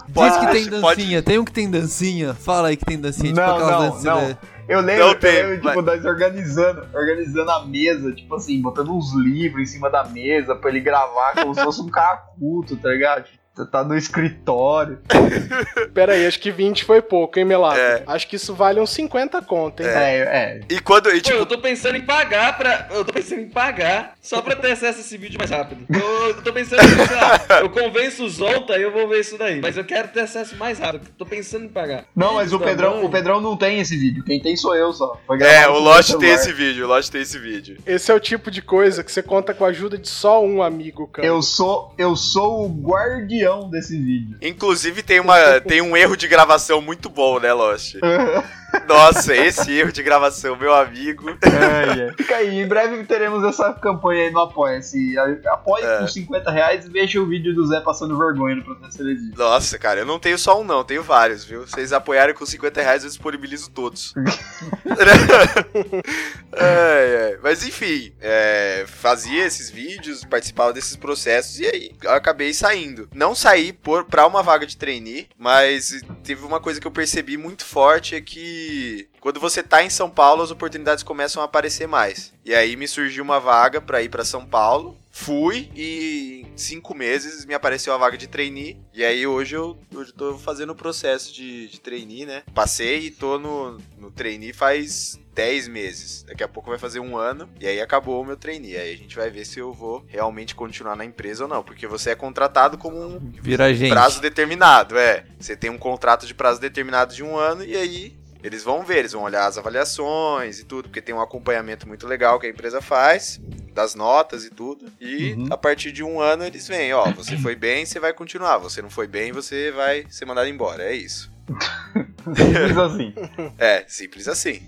Diz que tem Pode- dancinha, tem um que tem dancinha. Fala aí que tem dancinha, tipo Não, aquelas não, danças. não. né? Eu lembro, Não tem, eu tipo, mas- nós organizando, organizando a mesa, tipo assim, botando uns livros em cima da mesa pra ele gravar como se fosse um cara culto, tá ligado? Você tá no escritório. <laughs> Pera aí, acho que 20 foi pouco, hein, Melado? É. Acho que isso vale uns 50 conto, hein? É, é. E quando. E, Pô, tipo, eu tô pensando em pagar pra. Eu tô pensando em pagar só pra ter acesso a esse vídeo mais rápido. Eu, eu tô pensando em, sei lá, <laughs> eu convenço o Zonta e eu vou ver isso daí. Mas eu quero ter acesso mais rápido. Tô pensando em pagar. Não, mas o Isso, Pedrão, o Pedrão não tem esse vídeo. Quem tem sou eu só. É, o Lost tem celular. esse vídeo, o Lost tem esse vídeo. Esse é o tipo de coisa que você conta com a ajuda de só um amigo, cara. Eu sou, eu sou o guardião desse vídeo. Inclusive tem, uma, tem um erro de gravação muito bom, né, Lost? <laughs> Nossa, esse erro de gravação, meu amigo. É, é. Fica aí, em breve teremos essa campanha aí no Apoia-se. Apoie É. com 50 reais e veja o vídeo do Zé passando vergonha no processo seletivo. Nossa, cara, eu não tenho só um, não, tenho vários, viu? Vocês apoiarem com 50 reais, eu disponibilizo todos. <laughs> <laughs> Ai, ai. Mas enfim, é, fazia esses vídeos, participava desses processos e aí eu acabei saindo. Não saí por, uma vaga de trainee, mas teve uma coisa que eu percebi muito forte é que quando você tá em São Paulo, as oportunidades começam a aparecer mais. E aí me surgiu uma vaga pra ir pra São Paulo. Fui e em cinco meses me apareceu a vaga de trainee. E aí hoje eu, hoje eu tô fazendo o processo de, de trainee, né? Passei e tô no, no trainee faz 10 meses. Daqui a pouco vai fazer um ano. E aí acabou o meu trainee. Aí a gente vai ver se eu vou realmente continuar na empresa ou não. Porque você é contratado como um Vira gente. prazo determinado, é. Você tem um contrato de prazo determinado de um ano e aí eles vão ver, eles vão olhar as avaliações e tudo, porque tem um acompanhamento muito legal que a empresa faz, das notas e tudo. E Uhum. a partir de um ano eles vêm, ó, você foi bem, você vai continuar. Você não foi bem, você vai ser mandado embora. É isso. <laughs> Simples assim. É, simples assim.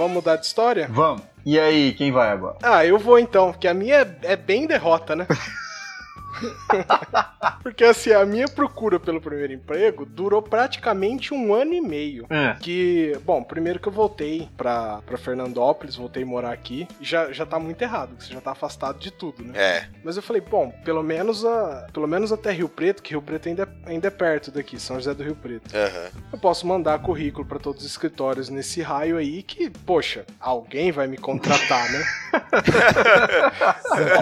Vamos mudar de história? Vamos. E aí, quem vai agora? Ah, eu vou então, porque a minha é, é bem derrota, né? <laughs> <laughs> porque assim, a minha procura pelo primeiro emprego durou praticamente um ano e meio. É. Que, bom, primeiro que eu voltei pra, pra Fernandópolis, voltei a morar aqui, já, já tá muito errado, que você já tá afastado de tudo, né? É. Mas eu falei, bom, pelo menos, a, pelo menos até Rio Preto, que Rio Preto ainda, é- ainda é perto daqui, São José do Rio Preto. Aham. Eu posso mandar currículo pra todos os escritórios nesse raio aí que, poxa, alguém vai me contratar, né? <laughs>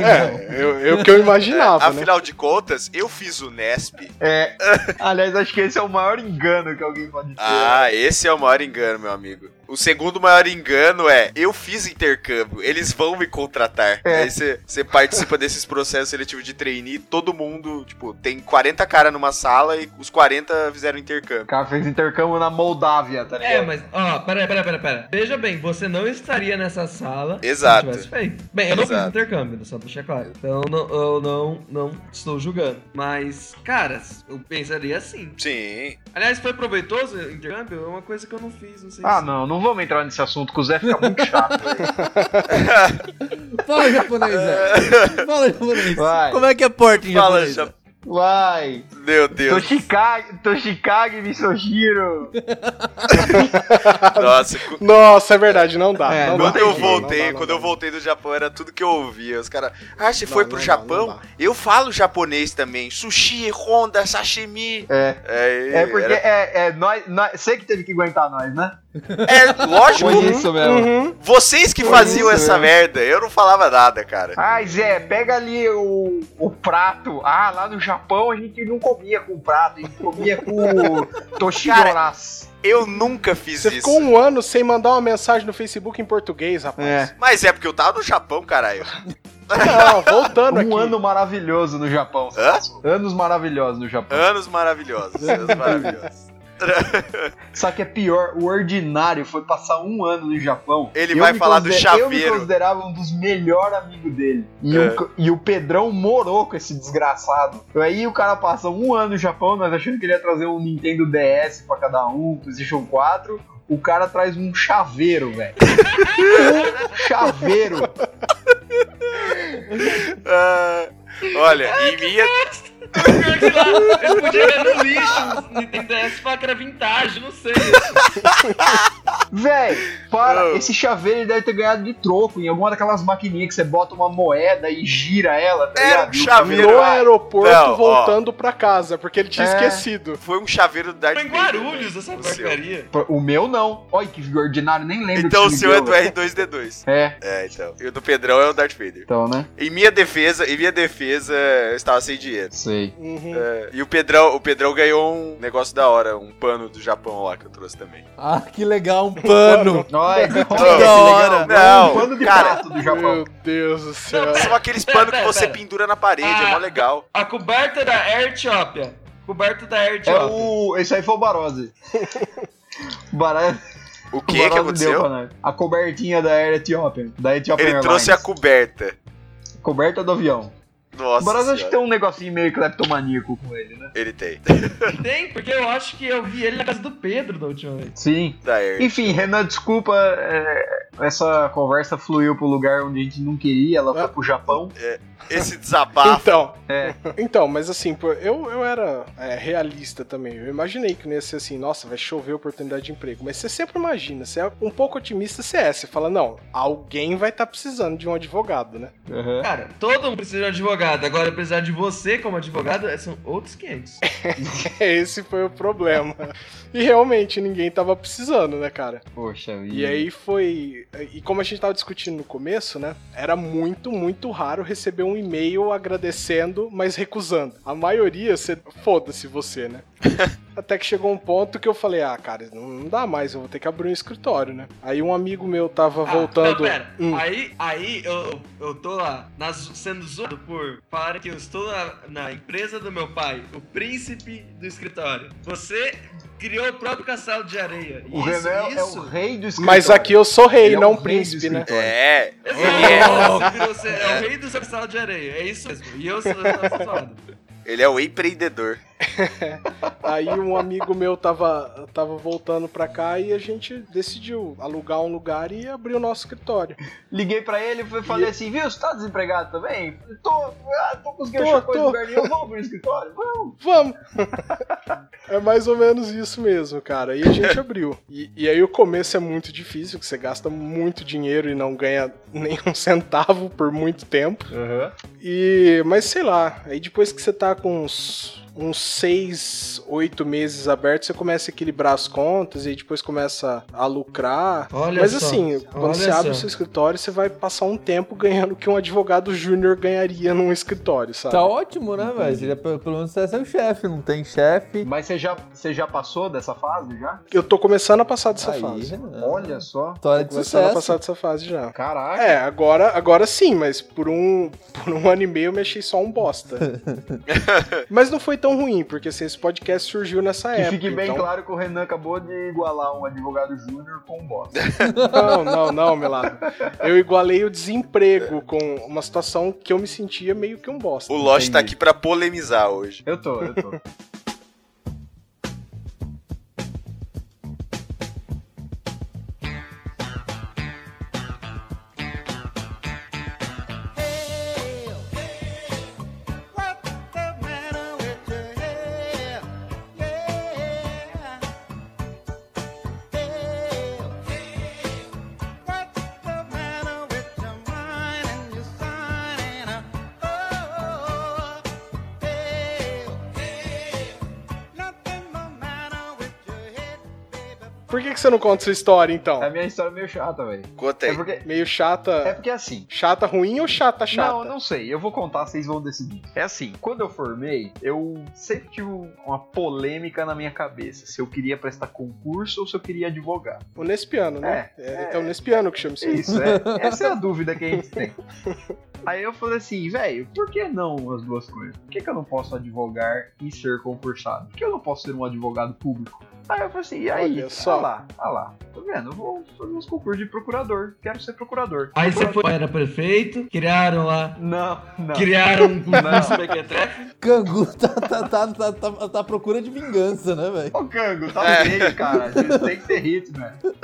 é, eu, eu que eu imaginava, né? Afinal de contas, eu fiz o Nesp. É. Aliás, acho que esse é o maior engano que alguém pode ter. Ah, esse é o maior engano, meu amigo. O segundo maior engano é, eu fiz intercâmbio, eles vão me contratar. É. Aí você participa desses processos seletivos de trainee, todo mundo, tipo, tem 40 caras numa sala e os 40 fizeram intercâmbio. O cara fez intercâmbio na Moldávia, tá ligado? É, mas, ó, pera, pera, pera, pera. Veja bem, você não estaria nessa sala Exato. se tivesse feito. Bem, eu não Exato. fiz intercâmbio, só pra deixar claro. Então não- eu não, não estou julgando. Mas, cara, eu pensaria assim. Sim. Aliás, foi proveitoso o intercâmbio? É uma coisa que eu não fiz, não sei Ah, se... não, não vamos entrar nesse assunto, que o Zé fica muito chato. <laughs> Fala japonês, Zé. Fala japonês. Vai. Como é que é porta em Fala, japonês? já... Vai. Meu Deus. Toshikage, Toshikage Misohiro. <laughs> Nossa, cu- Nossa, é verdade, não dá. É, não não dá. quando eu voltei, Não dá, não quando dá. eu voltei do Japão, era tudo que eu ouvia. Os caras, ah, você Não, foi pro não dá, Japão? não. Eu falo japonês também. Sushi, Honda, sashimi. É. É, É porque era- é, é nós, nós. Você que teve que aguentar nós, né? É lógico. Foi isso mesmo. Uhum. Vocês que Foi faziam essa mesmo. merda, eu não falava nada, cara. Ai, Zé, pega ali o, o prato. Ah, lá no Japão a gente não comia com prato, a gente comia com <laughs> Toshidoras. Eu nunca fiz Você isso. ficou um ano sem mandar uma mensagem no Facebook em português, rapaz. É. Mas é porque eu tava no Japão, caralho. Não, voltando <laughs> aqui. Um ano maravilhoso no Japão. você Hã? Anos maravilhosos no Japão. Anos maravilhosos. Anos <laughs> maravilhosos. Só que é pior, o ordinário foi passar um ano no Japão. Ele vai falar do consider- Eu me chaveiro. considerava um dos melhores amigos dele. E, É. o, e o Pedrão morou com esse desgraçado. Aí o cara passa um ano no Japão, nós achando que ele ia trazer um Nintendo DS pra cada um, PlayStation 4. O cara traz um chaveiro, velho. <laughs> um chaveiro. Ah, olha, em minha. Pior que lá, ele podia ver no lixo, Nintendo DS, falar que era vintage, não sei. Véi, para. Oh. Esse chaveiro ele deve ter ganhado de troco em alguma daquelas maquininhas que você bota uma moeda e gira ela, tá Era um o chaveiro. No aeroporto Não, ó. voltando pra casa, porque ele tinha É. esquecido. Foi um chaveiro do Darth Foi em. Guarulhos essa O seu. porcaria. O meu não. Olha que ordinário, nem lembro. Então o seu é do deu. R2D2. É, É, então. E o do Pedrão é o Darth Vader. então, né? Em minha defesa, em minha defesa, eu estava sem dinheiro. Sei. Uhum. É, e o Pedrão, o Pedrão ganhou um negócio da hora, um pano do Japão lá que eu trouxe também. Ah, que legal, um <laughs> pano. Olha, que da hora. Não, um pano de cara. prato do Japão. Meu Deus do céu. <laughs> São aqueles panos que você pendura na parede, é mó legal. A coberta da Air Ethiopia. Coberta da Air É Ethiopia. o. Esse aí foi o Barose. <laughs> O Barose, O o que que Barose deu aconteceu? A cobertinha da Air Ethiopian. Da Ethiopian Ele trouxe a Airlines. coberta. coberta do avião. Nossa o Barose acho que tem um negocinho meio cleptomaníaco com ele, né? Ele tem. <laughs> Tem, porque eu acho que eu vi ele na casa do Pedro da última vez. Sim. Da. Enfim, Renan, desculpa. é, essa conversa fluiu pro lugar onde a gente não queria. Ela foi Ah. pro Japão. Esse desabafo. Então, É. então, mas assim, eu, eu era é, realista também. Eu imaginei que não ia ser assim, nossa, vai chover oportunidade de emprego. Mas você sempre imagina, você é um pouco otimista, você é. Você fala, não, alguém vai estar precisando de um advogado, né? Uhum. Cara, todo mundo precisa de um advogado. Agora, precisar de você como advogado são outros 500. <laughs> Esse foi o problema. E realmente ninguém tava precisando, né, cara? Poxa vida. E aí foi. E como a gente tava discutindo no começo, né? Era muito, muito raro receber um e-mail agradecendo, mas recusando. A maioria, você. Foda-se você, né? <laughs> Até que chegou um ponto que eu falei, ah, cara, não, dá mais, eu vou ter que abrir um escritório, né? Aí um amigo meu tava Ah, voltando. Não, pera. Hum. Aí, aí eu, eu tô lá nas- sendo zoado por falarem que eu estou na, na empresa do meu pai, o príncipe do escritório. Você criou o próprio castelo de areia. O isso, Renan é isso. o rei do escritório. Mas aqui eu sou rei, Ele é não príncipe, né? escritório. É, Exato. Você é o rei do seu castelo de areia. É isso mesmo. E eu sou, eu sou zoado. ele é o empreendedor. <laughs> Aí um amigo meu tava, tava voltando pra cá e a gente decidiu alugar um lugar e abrir o nosso escritório. Liguei pra ele e falei assim, viu, você tá desempregado também? Tô, ah, tô conseguindo Tô, achar coisa tô. no lugar nenhum, vamos abrir o escritório? Vamos. Vamos! <laughs> é mais ou menos isso mesmo, cara. E a gente <laughs> abriu. E, e aí o começo é muito difícil, que você gasta muito dinheiro e não ganha nenhum centavo por muito tempo. E. Mas sei lá, aí depois que você tá com uns. Uns seis, oito meses abertos, você começa a equilibrar as contas e depois começa a lucrar. Olha Mas só, assim, quando olha você abre o só. seu escritório, você vai passar um tempo ganhando o que um advogado júnior ganharia num escritório, sabe? Tá ótimo, né, velho? Já- Pelo menos você é seu chefe, não tem chefe. Mas você já, você já passou dessa fase já? Eu tô começando a passar dessa Aí, fase. Renan. Olha só. História de Começando a sucesso. passar dessa fase já. Caraca. É, agora, agora sim, mas por um, <laughs> por um ano e meio eu me achei só um bosta. <laughs> mas não foi tão ruim, porque assim, esse podcast surgiu nessa Que época. fique bem então... claro que o Renan acabou de igualar um advogado júnior com um boss. Não, não, não, Melado. Eu igualei o desemprego com uma situação que eu me sentia meio que um bosta. O Lost tá aqui pra polemizar hoje. Eu tô, eu tô. Você não conta sua história, então? A minha história é meio chata, velho. Conta É aí. porque. Meio chata. É porque assim. Chata ruim ou chata chata? Não, não sei. Eu vou contar, vocês vão decidir. É assim, quando eu formei, eu sempre tive uma polêmica na minha cabeça. Se eu queria prestar concurso ou se eu queria advogar. O Nespiano, né? É, É, é. é o Nespiano que chama isso. Isso, é. <laughs> Essa é a dúvida que a gente tem. Aí eu falei assim, velho, por que não as duas coisas? Por que, que eu não posso advogar e ser concursado? Por que eu não posso ser um advogado público? Aí eu falei assim, e aí? Olha só. Olha lá, olha lá. Tá vendo? Eu vou fazer uns concursos de procurador. Quero ser procurador. Aí você Procurador- foi, era prefeito, criaram lá, Não, não. criaram um concurso mequetrefe. Cangu tá, tá, tá, tá, tá, tá à procura de vingança, né, velho? Ô, Cango, tá É. feio, cara. Tem que ter ritmo, velho.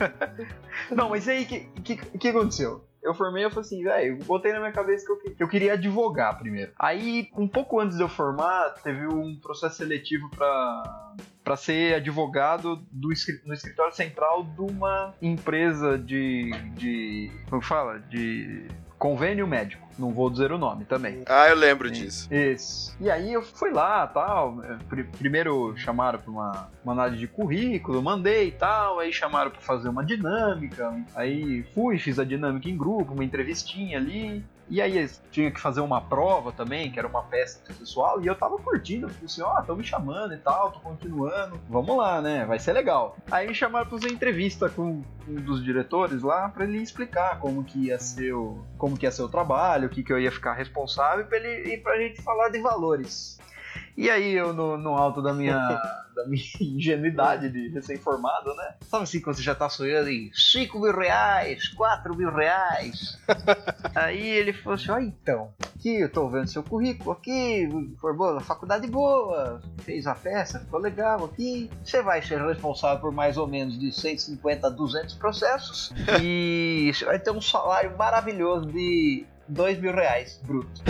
<laughs> Não, mas aí, o que, que, que aconteceu? Eu formei, eu falei assim, velho, botei na minha cabeça que eu, que- eu queria advogar primeiro. Aí, um pouco antes de eu formar, teve um processo seletivo pra, pra ser advogado do, no escritório central de uma empresa de. de. como fala? De convênio médico. Não vou dizer o nome também. Ah, eu lembro disso. Isso. E aí eu fui lá, tal. eh, pri- Primeiro chamaram para uma, uma análise de currículo, mandei e tal. Aí chamaram para fazer uma dinâmica. Aí fui, fiz a dinâmica em grupo, uma entrevistinha ali. E aí tinha que fazer uma prova também, que era uma peça processual, e eu tava curtindo, falei assim, ó, estão me chamando e tal, tô continuando, vamos lá, né, vai ser legal. Aí me chamaram pra fazer entrevista com um dos diretores lá, pra ele explicar como que ia ser o, como que ia ser o trabalho, o que que eu ia ficar responsável, pra ele, e pra gente falar de valores. E aí eu, no, no alto da minha, <laughs> da minha ingenuidade de recém-formado, né? Sabe assim, quando você já tá sonhando em 5 mil reais, 4 mil reais. <laughs> aí ele falou assim, ó então, aqui eu tô vendo seu currículo aqui, formou na faculdade boa, fez a peça, ficou legal aqui. Você vai ser responsável por mais ou menos de 150 a 200 processos <laughs> e você vai ter um salário maravilhoso de 2 mil reais bruto.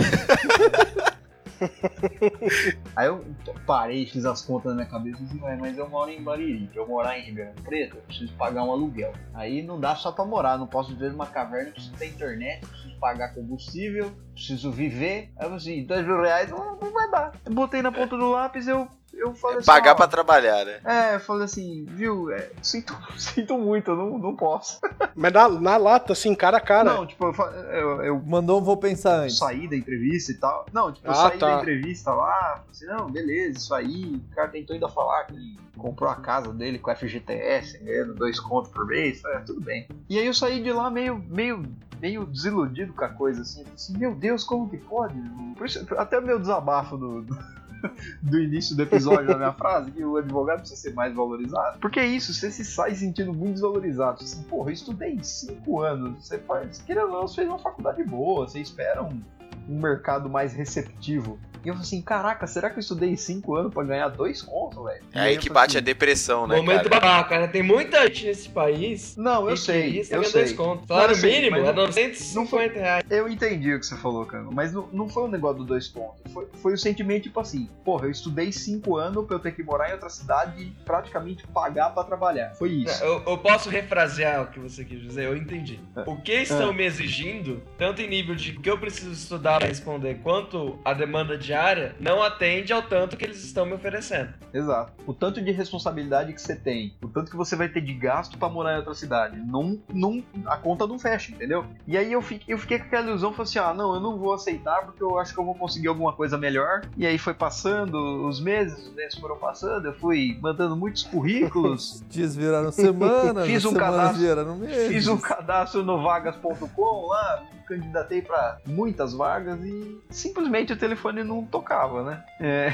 <laughs> Aí eu parei, fiz as contas na minha cabeça e disse, "Ué, mas eu moro em Bariri, pra eu morar em Ribeirão Preto, eu preciso pagar um aluguel. Aí não dá só pra morar, não posso viver numa caverna, preciso ter internet, preciso pagar combustível, preciso viver. Aí eu assim, dois mil reais não, não vai dar. Botei na ponta do lápis, eu, eu falei assim. Pagar ó, pra trabalhar, né? É, eu falei assim, viu, é, sinto, <laughs> sinto muito, eu não, não posso. Mas na, na lata, assim, cara a cara. Não, tipo, eu, eu, eu Mandou um vou pensar antes. saí da entrevista e tal. Não, tipo, eu Ah, saí tá. da entrevista lá, falei assim, não, beleza, isso aí. O cara tentou ainda falar que ele comprou a casa dele com FGTS, ganhando dois contos por mês, é, tudo bem. E aí eu saí de lá meio, meio, meio desiludido com a coisa, assim, falei assim, meu Deus, como que pode? Isso- até o meu desabafo do, do, <laughs> do início do episódio da minha frase, que o advogado precisa ser mais valorizado. Porque é isso, você se sai sentindo muito desvalorizado. Assim, porra, eu estudei cinco anos, você faz, querendo ou não, você fez uma faculdade boa, você espera um, um mercado mais receptivo. E eu falei assim, caraca, será que eu estudei cinco anos pra ganhar dois contos, velho? É aí que bate a assim, depressão, né, Momento cara? babaca, né? Tem muita gente nesse país. Não, eu sei, eu sei. dois contos. Sei, mínimo é não- 950 reais. Eu entendi o que você falou, cara. Mas não, não foi um negócio do dois pontos. Foi, foi o sentimento, tipo assim, porra, eu estudei cinco anos pra eu ter que morar em outra cidade e praticamente pagar pra trabalhar. Foi isso. Eu, eu posso refrasear o que você quis dizer, eu entendi. É. O que estão me exigindo, tanto em nível de que eu preciso estudar para responder, quanto a demanda diária, não atende ao tanto que eles estão me oferecendo. Exato. O tanto de responsabilidade que você tem, o tanto que você vai ter de gasto pra morar em outra cidade, não, não, a conta não fecha, entendeu? E aí eu fiquei, eu fiquei com aquela ilusão, falei assim, ah, não, eu não vou aceitar porque eu acho que eu vou conseguir alguma coisa melhor. E aí foi passando os meses, os meses foram passando, eu fui mandando muitos currículos, <laughs> Dias viraram semanas, Fiz um semanas cadastro. viraram meses. fiz um cadastro no vagas.com lá, me candidatei pra muitas vagas e simplesmente o telefone não tocava, né? É.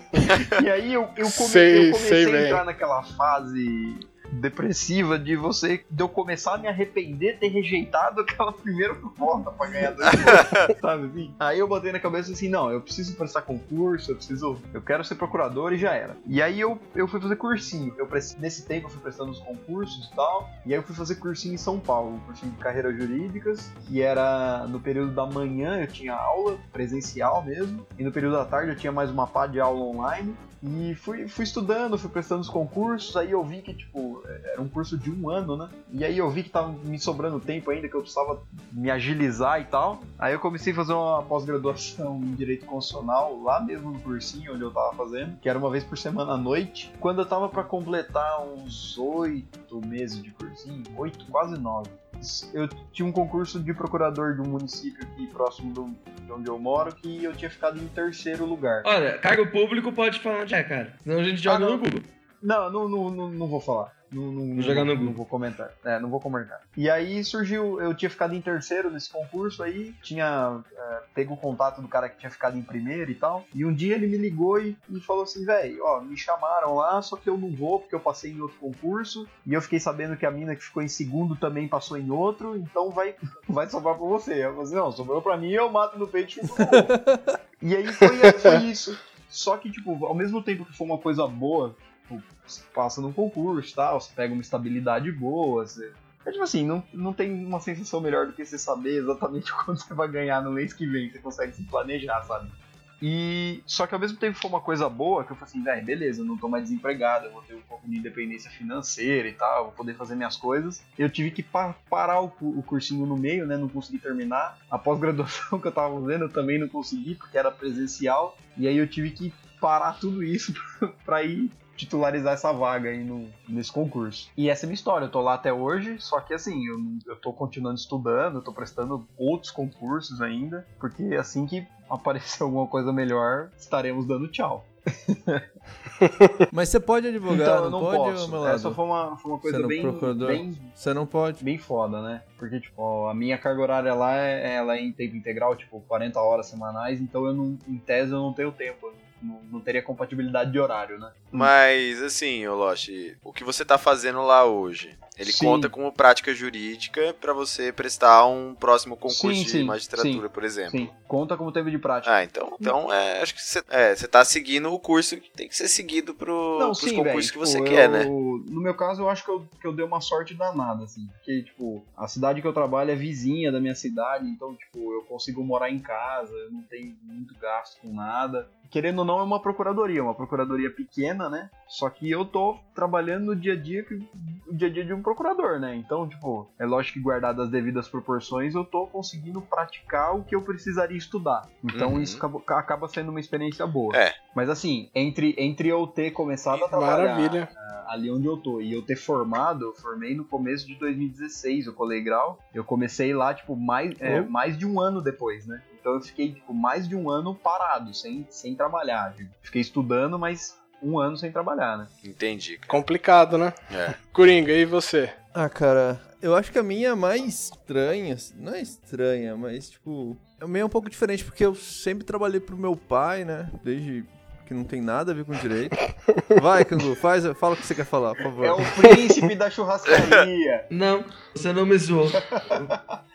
<laughs> e aí eu, eu, come- Sei, eu comecei sei a bem. entrar naquela fase depressiva de você de eu começar a me arrepender de ter rejeitado aquela <laughs> primeira proposta pra ganhar dois <laughs> sabe assim? Aí eu botei na cabeça assim, não, eu preciso prestar concurso, eu preciso, eu quero ser procurador e já era. E aí eu, eu fui fazer cursinho. Eu prestei- nesse tempo eu fui prestando os concursos e tal, e aí eu fui fazer cursinho em São Paulo, cursinho de carreiras jurídicas, e era no período da manhã eu tinha aula presencial mesmo, e no período da tarde eu tinha mais uma pá de aula online. E fui, fui estudando, fui prestando os concursos, aí eu vi que, tipo, era um curso de um ano, né? E aí eu vi que tava me sobrando tempo ainda, que eu precisava me agilizar e tal. Aí eu comecei a fazer uma pós-graduação em Direito Constitucional, lá mesmo no cursinho onde eu tava fazendo, que era uma vez por semana à noite. Quando eu tava pra completar uns oito meses de cursinho, oito, quase nove. Eu tinha um concurso de procurador de um município aqui próximo do, de onde eu moro, que eu tinha ficado em terceiro lugar. Olha, cargo público pode falar onde é, cara. Senão a gente joga Ah, no Google. Não, não, não, não, não vou falar. Não, não, não jogar vou, no não vou comentar. É, não vou comentar. E aí surgiu, eu tinha ficado em terceiro nesse concurso aí, tinha é, pego o contato do cara que tinha ficado em primeiro e tal. E um dia ele me ligou e, e falou assim, velho, ó, me chamaram lá, só que eu não vou porque eu passei em outro concurso. E eu fiquei sabendo que a mina que ficou em segundo também passou em outro, então vai, <laughs> vai sobrar pra você. Eu falei assim, não, sobrou pra mim, eu mato no peito e. <laughs> E aí foi, foi isso. Só que, tipo, ao mesmo tempo que foi uma coisa boa, tipo, passa num concurso tal, você pega uma estabilidade boa, você. É tipo assim, não, não tem uma sensação melhor do que você saber exatamente <laughs> quanto você vai ganhar no mês que vem, você consegue se planejar, sabe? E só que ao mesmo tempo foi uma coisa boa, que eu falei assim, velho, beleza, eu não tô mais desempregado, eu vou ter um pouco de independência financeira e tal, vou poder fazer minhas coisas. Eu tive que pa- parar o, o cursinho no meio, né? Não consegui terminar. A pós-graduação <laughs> que eu tava fazendo eu também não consegui, porque era presencial. E aí eu tive que parar tudo isso <laughs> pra ir titularizar essa vaga aí no, nesse concurso. E essa é a minha história, eu tô lá até hoje, só que assim, eu, eu tô continuando estudando, eu tô prestando outros concursos ainda, porque assim que aparecer <laughs> alguma coisa melhor, estaremos dando tchau. <laughs> Mas você pode advogar, então não, não pode, posso. meu lado? Essa foi uma, foi uma coisa Sendo bem, procurador. bem Você não pode. bem foda, né? Porque, tipo, ó, a minha carga horária lá é, ela é em tempo integral, tipo, 40 horas semanais, então eu não, em tese eu não tenho tempo. Não, não teria compatibilidade de horário, né? Mas, assim, Lost, o que você tá fazendo lá hoje, ele Sim. conta como prática jurídica pra você prestar um próximo concurso Sim, de sim, magistratura, por exemplo. Sim, conta como tempo de prática. Ah, então, então é, acho que você, é, você tá seguindo o curso que tem que ser seguido pro, Não, pros concursos velho. que você tipo, quer, eu- né? No meu caso, eu acho que eu, que eu dei uma sorte danada, assim. Porque, tipo, a cidade que eu trabalho é vizinha da minha cidade, então, tipo, eu consigo morar em casa, eu não tenho muito gasto com nada. Querendo ou não, é uma procuradoria, uma procuradoria pequena, né? Só que eu tô trabalhando no dia a dia que o dia a dia de um procurador, né? Então, tipo, é lógico que guardado as devidas proporções, eu tô conseguindo praticar o que eu precisaria estudar. Então Uhum. isso acaba, acaba sendo uma experiência boa. É. Mas assim, entre, entre eu ter começado a trabalhar Maravilha. ali onde eu tô e eu ter formado, eu formei no começo de 2016, eu colei grau. Eu comecei lá, tipo, mais, é, Oh. mais de um ano depois, né? Então eu fiquei, tipo, mais de um ano parado, sem, sem trabalhar. Fiquei estudando, mas um ano sem trabalhar, né? Entendi. cara. Complicado, né? É. <laughs> Coringa, e você? Ah, cara, eu acho que a minha é mais estranha, não é estranha, mas tipo, é meio um pouco diferente, porque eu sempre trabalhei pro meu pai, né? Desde que não tem nada a ver com direito. <laughs> Vai, Cangu, faz, fala o que você quer falar, por favor. É o príncipe da churrascaria. <laughs> Não, você não me zoou.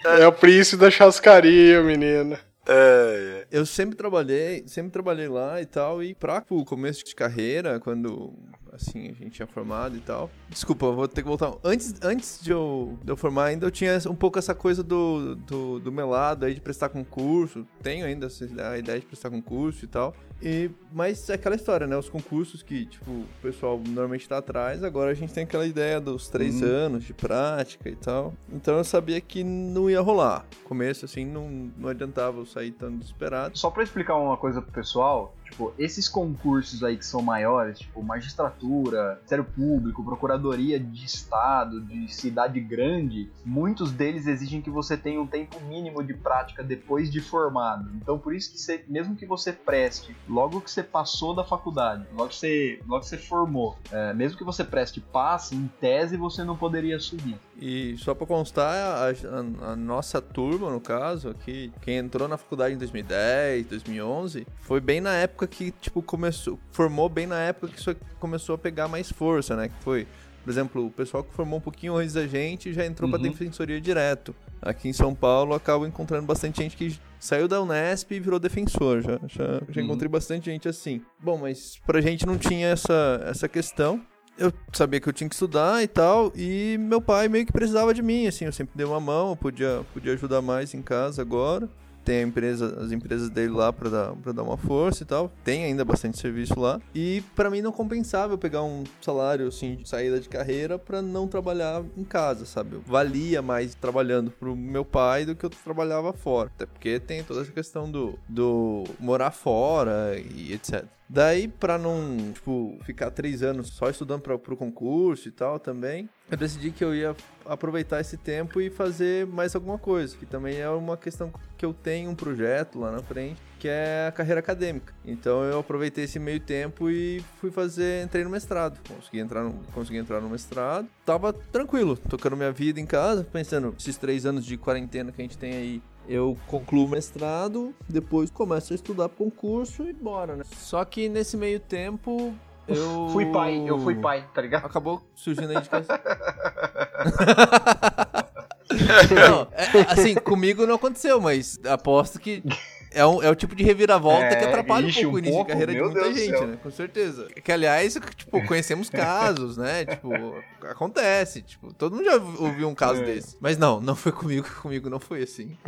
É o príncipe da chascaria, menina. É, Eu sempre trabalhei, sempre trabalhei lá e tal, e pra o começo de carreira, quando assim a gente tinha formado e tal. Desculpa, vou ter que voltar. Antes, antes de, eu, de eu formar ainda, eu tinha um pouco essa coisa do, do, do meu lado aí de prestar concurso. Tenho ainda essa a ideia de prestar concurso e tal. E, mas é aquela história, né? Os concursos que, tipo, o pessoal normalmente tá atrás, agora a gente tem aquela ideia dos três anos de prática e tal. Então eu sabia que não ia rolar. Começo, assim, não, não adiantava eu sair tão desesperado. Só pra explicar uma coisa pro pessoal, tipo, esses concursos aí que são maiores, tipo, magistratura, Ministério Público, Procuradoria de Estado, de cidade grande, muitos deles exigem que você tenha um tempo mínimo de prática depois de formado. Então, por isso que você, mesmo que você preste, logo que você passou da faculdade, logo que você, logo que você formou, é, mesmo que você preste passe, em tese você não poderia subir. E só pra constar, a, a- a nossa turma, no caso, aqui, quem entrou na faculdade em 2010, 2011, foi bem na época que, tipo, começou, formou bem na época que isso começou a pegar mais força, né? Que foi, por exemplo, o pessoal que formou um pouquinho antes da gente já entrou pra Uhum. defensoria direto. Aqui em São Paulo, acabo encontrando bastante gente que saiu da Unesp e virou defensor. Já, já, já Uhum. encontrei bastante gente assim. Bom, mas pra gente não tinha essa, essa questão eu sabia que eu tinha que estudar e tal, e meu pai meio que precisava de mim, assim, eu sempre dei uma mão, eu podia, podia ajudar mais em casa agora. Tem a empresa, as empresas dele lá pra dar, dar uma força e tal. Tem ainda bastante serviço lá. E pra mim não compensava eu pegar um salário, assim, de saída de carreira pra não trabalhar em casa, sabe? Eu valia mais trabalhando pro meu pai do que eu trabalhava fora. Até porque tem toda essa questão do, do morar fora e etc. Daí, pra não, tipo, ficar três anos só estudando pra, pro concurso e tal também, eu decidi que eu ia aproveitar esse tempo e fazer mais alguma coisa. Que também é uma questão que eu tenho um projeto lá na frente, que é a carreira acadêmica. Então eu aproveitei esse meio tempo e fui fazer, entrei no mestrado. Consegui entrar no, consegui entrar no mestrado. Tava tranquilo, tocando minha vida em casa, pensando, esses três anos de quarentena que a gente tem aí, eu concluo o mestrado, depois começo a estudar pro concurso e bora, né? Só que nesse meio tempo eu. Fui pai, eu fui pai, tá ligado? Acabou surgindo a indicação. <laughs> não, é, assim, comigo não aconteceu, mas aposto que é, um, é o tipo de reviravolta É, que atrapalha um pouco um o início pouco? de carreira de muita Deus gente, né? Com certeza. Que, aliás, tipo, conhecemos <laughs> casos, né? Tipo, acontece. Tipo, todo mundo já ouviu um caso É. desse. Mas não, não foi comigo. <laughs> Comigo não foi assim. <laughs>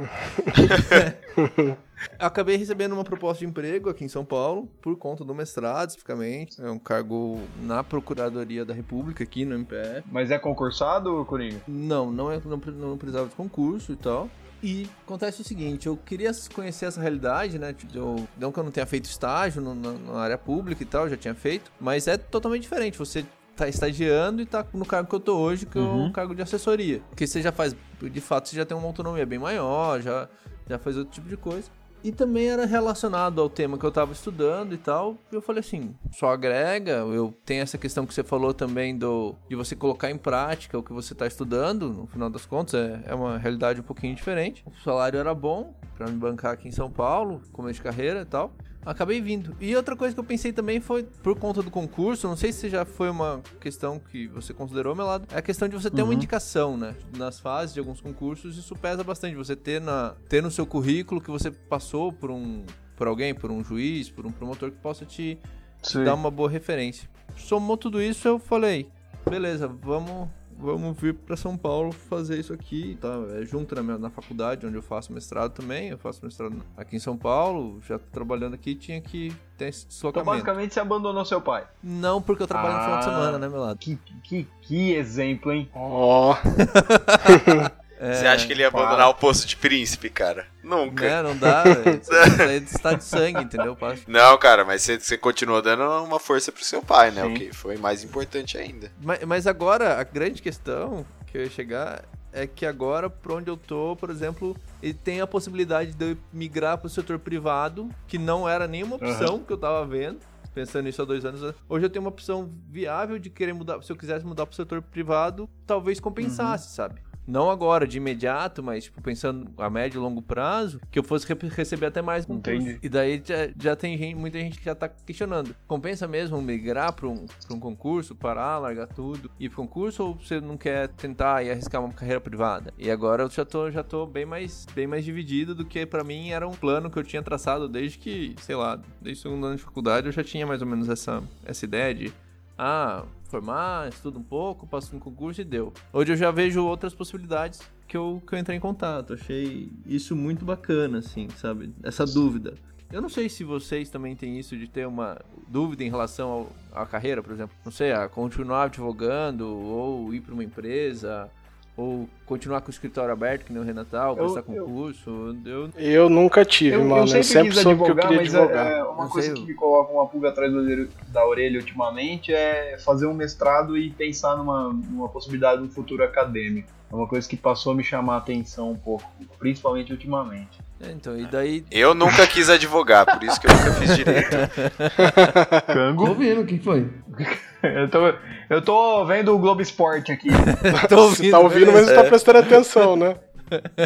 Eu acabei recebendo uma proposta de emprego aqui em São Paulo, por conta do mestrado, especificamente. É um cargo na Procuradoria da República, aqui no MPF. Mas é concursado, Coringa? Não, não, é, não, não precisava de concurso e tal. E acontece o seguinte, eu queria conhecer essa realidade, né? Tipo, Eu, não que eu não tenha feito estágio no- na, na área pública e tal, já tinha feito, mas é totalmente diferente. Você tá estagiando e tá no cargo que eu tô hoje, que é Uhum. um cargo de assessoria. Porque você já faz, de fato, você já tem uma autonomia bem maior, já, já faz outro tipo de coisa. E também era relacionado ao tema que eu tava estudando e tal. Eu falei assim, só agrega, eu tenho essa questão que você falou também do de você colocar em prática o que você tá estudando, no final das contas, é, é uma realidade um pouquinho diferente. O salário era bom pra me bancar aqui em São Paulo, começo de carreira e tal. Acabei vindo. E outra coisa que eu pensei também foi, por conta do concurso, não sei se já foi uma questão que você considerou, meu lado, é a questão de você ter uma indicação, né? Nas fases de alguns concursos, isso pesa bastante. Você ter, na, ter no seu currículo que você passou por um por alguém, por um juiz, por um promotor que possa te, te dar uma boa referência. Somou tudo isso, eu falei, beleza, vamos vamos vir pra São Paulo fazer isso aqui, tá? É junto na, minha, na faculdade, onde eu faço mestrado também. Eu faço mestrado aqui em São Paulo, já tô trabalhando aqui, tinha que ter esse Então, deslocamento. basicamente, você abandonou seu pai. Não, porque eu trabalho no final de Ah. semana, né, meu lado? Que, que, que exemplo, hein? Ó, <laughs> Você acha que ele ia abandonar o posto de príncipe, cara? Nunca. Não dá, velho. Isso aí é de sangue, entendeu? Passa- Não, cara, mas você, você continuou dando uma força pro seu pai, né? Sim. O que foi mais importante ainda. Mas, mas agora, a grande questão que eu ia chegar é que agora, por onde eu tô, por exemplo, ele tem a possibilidade de eu migrar pro setor privado, que não era nenhuma opção que eu tava vendo. Pensando nisso há dois anos. Hoje eu tenho uma opção viável de querer mudar. Se eu quisesse mudar pro setor privado, talvez compensasse, sabe? Não agora, de imediato, mas tipo, pensando a médio e longo prazo, que eu fosse re- receber até mais concurso. Entendi. E daí já, já tem gente, muita gente que já tá questionando. Compensa mesmo migrar para um, pra um concurso, parar, largar tudo, ir pro concurso ou você não quer tentar e arriscar uma carreira privada? E agora eu já tô, já tô bem mais bem mais dividido do que pra mim era um plano que eu tinha traçado desde que, sei lá, desde o segundo ano de faculdade eu já tinha mais ou menos essa, essa ideia de ah, formar, estudo um pouco, passo no concurso e deu. Hoje eu já vejo outras possibilidades que eu, que eu entrei em contato. Achei isso muito bacana, assim, sabe? Essa dúvida. Eu não sei se vocês também têm isso de ter uma dúvida em relação à carreira, por exemplo. Não sei, a continuar advogando, ou ir para uma empresa, ou continuar com o escritório aberto, que nem o Renatal, Eu- prestar eu- concurso. Eu, eu nunca tive, Eu, mano. eu sempre, sempre quis soube que eu advogar, queria mas advogar. é, é uma Não coisa sei, que eu- me coloca uma pulga atrás da orelha, da orelha ultimamente é fazer um mestrado e pensar numa, numa possibilidade de um futuro acadêmico. É uma coisa que passou a me chamar a atenção um pouco, principalmente ultimamente. É, então, e daí Eu nunca quis advogar, por isso que eu nunca fiz direito. <laughs> Tô Cango? ouvindo, o que foi? <laughs> Eu tô, eu tô vendo o Globo Esporte aqui. <laughs> Tô Você tá ouvindo, mas não tá prestando atenção, né?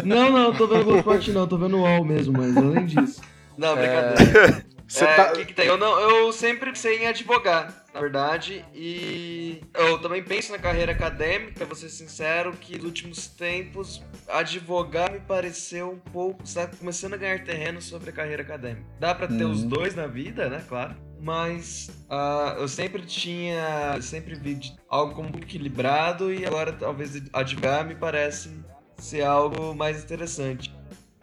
Não, não, tô vendo Globo Esporte não, tô vendo o UOL mesmo, mas além disso. Não, brincadeira. Você é, tá. que que tem? Eu, não, eu sempre pensei em advogar, na verdade, e eu também penso na carreira acadêmica, vou ser sincero, que nos últimos tempos advogar me pareceu um pouco, está começando a ganhar terreno sobre a carreira acadêmica. Dá pra ter os dois na vida, né, claro, mas ah, eu sempre tinha, eu sempre vi de- algo como equilibrado e agora talvez advogar me parece ser algo mais interessante.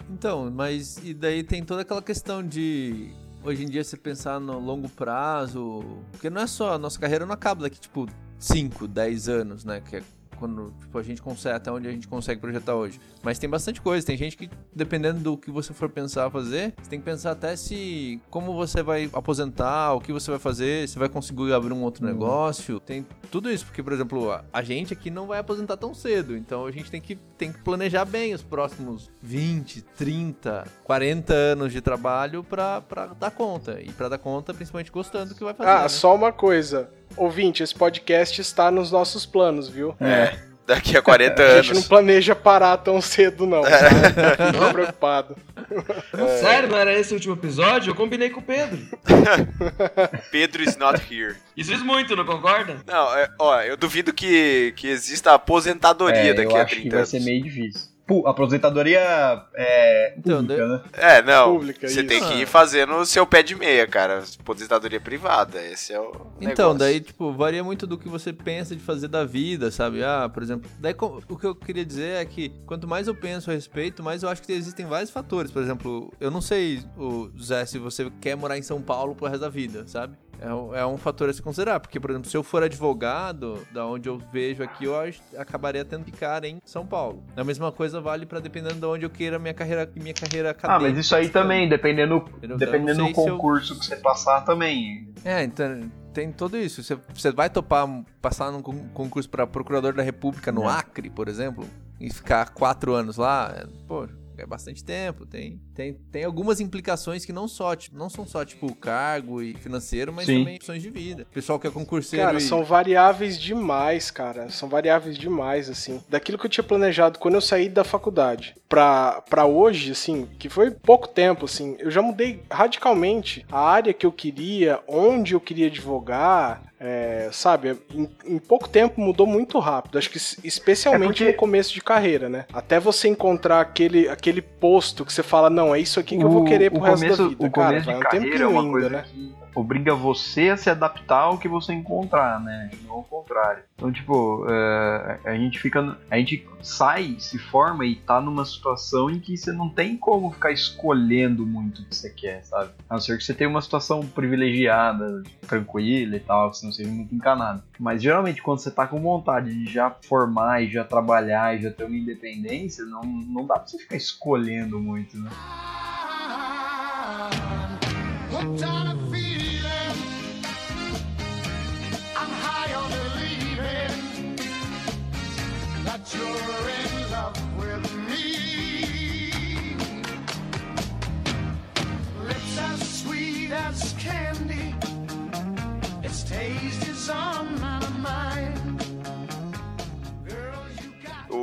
Então, mas e daí tem toda aquela questão de hoje em dia você pensar no longo prazo, porque não é só a nossa carreira não acaba daqui tipo 5, 10 anos, né, que é quando tipo, a gente consegue até onde a gente consegue projetar hoje. Mas tem bastante coisa, tem gente que dependendo do que você for pensar fazer, você tem que pensar até se como você vai aposentar, o que você vai fazer, se vai conseguir abrir um outro negócio, tem tudo isso, porque por exemplo, a, a gente aqui não vai aposentar tão cedo, então a gente tem que tem que planejar bem os próximos 20, 30, 40 anos de trabalho pra, pra dar conta. E pra dar conta, principalmente gostando do que vai fazer. Ah, né? só uma coisa. Ouvinte, esse podcast está nos nossos planos, viu? É, daqui a 40 <laughs> A gente não anos. planeja parar tão cedo, não. Tá? Fica preocupado. <laughs> Sério, não era esse o último episódio? Eu combinei com o Pedro. <laughs> Pedro is not here. Isso diz muito, não concorda? Não, é, ó, eu duvido que, que exista aposentadoria É, daqui eu a acho 30 que vai anos. ser meio difícil. Aposentadoria é Então, pública, né? É, não. Pública, Você isso. tem que ir Ah. fazendo o seu pé de meia, cara. Aposentadoria privada. Esse é o. Então, negócio. daí, tipo, varia muito do que você pensa de fazer da vida, sabe? Ah, por exemplo, daí o que eu queria dizer é que quanto mais eu penso a respeito, mais eu acho que existem vários fatores. Por exemplo, eu não sei, o Zé, se você quer morar em São Paulo pro resto da vida, sabe? É um, é um fator a se considerar, porque, por exemplo, se eu for advogado, da onde eu vejo aqui, eu acabaria tendo que ficar em São Paulo. A mesma coisa vale pra dependendo de onde eu queira minha carreira, minha carreira Ah, acadêmica. mas isso aí também, dependendo, Entendeu? dependendo do se eu- concurso que você passar também. É, então tem tudo isso. Você, você vai topar passar num con- concurso para procurador da República no É. Acre, por exemplo, e ficar quatro anos lá, pô, é bastante tempo. Tem, tem, tem algumas implicações que não só, tipo, não são só tipo cargo e financeiro, mas Sim. também opções de vida. Pessoal que é concurseiro Cara, e... são variáveis demais, cara. São variáveis demais, assim. Daquilo que eu tinha planejado quando eu saí da faculdade pra, pra hoje, assim, que foi pouco tempo, assim, eu já mudei radicalmente a área que eu queria, onde eu queria advogar. é, sabe, em, em pouco tempo mudou muito rápido. Acho que es- especialmente É porque- no começo de carreira, né? Até você encontrar aquele, aquele posto que você fala, não, é isso aqui que eu vou querer pro o resto começo, da vida. o Cara, começo vai um carreira é tempinho uma ainda, coisa né? que obriga você a se adaptar ao que você encontrar, né? Não ao contrário. Então, tipo, é, a gente fica. A gente sai, se forma e tá numa situação em que você não tem como ficar escolhendo muito o que você quer, sabe? A não ser que você tenha uma situação privilegiada, tranquila e tal, que você não seja muito encanado. Mas geralmente quando você tá com vontade de já formar e já trabalhar e já ter uma independência, não, não dá pra você ficar escolhendo muito, né? Hooked on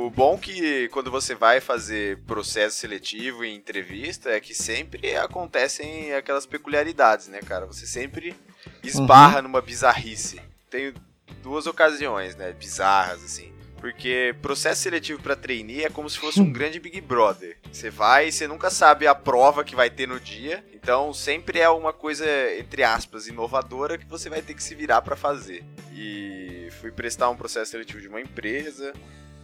O bom que quando você vai fazer processo seletivo e entrevista é que sempre acontecem aquelas peculiaridades, né, cara? Você sempre esbarra numa bizarrice. Tem duas ocasiões, né, bizarras assim. Porque processo seletivo pra trainee é como se fosse um <laughs> grande Big Brother. Você vai e você nunca sabe a prova que vai ter no dia. Então sempre é uma coisa, entre aspas, inovadora que você vai ter que se virar pra fazer. E fui prestar um processo seletivo de uma empresa.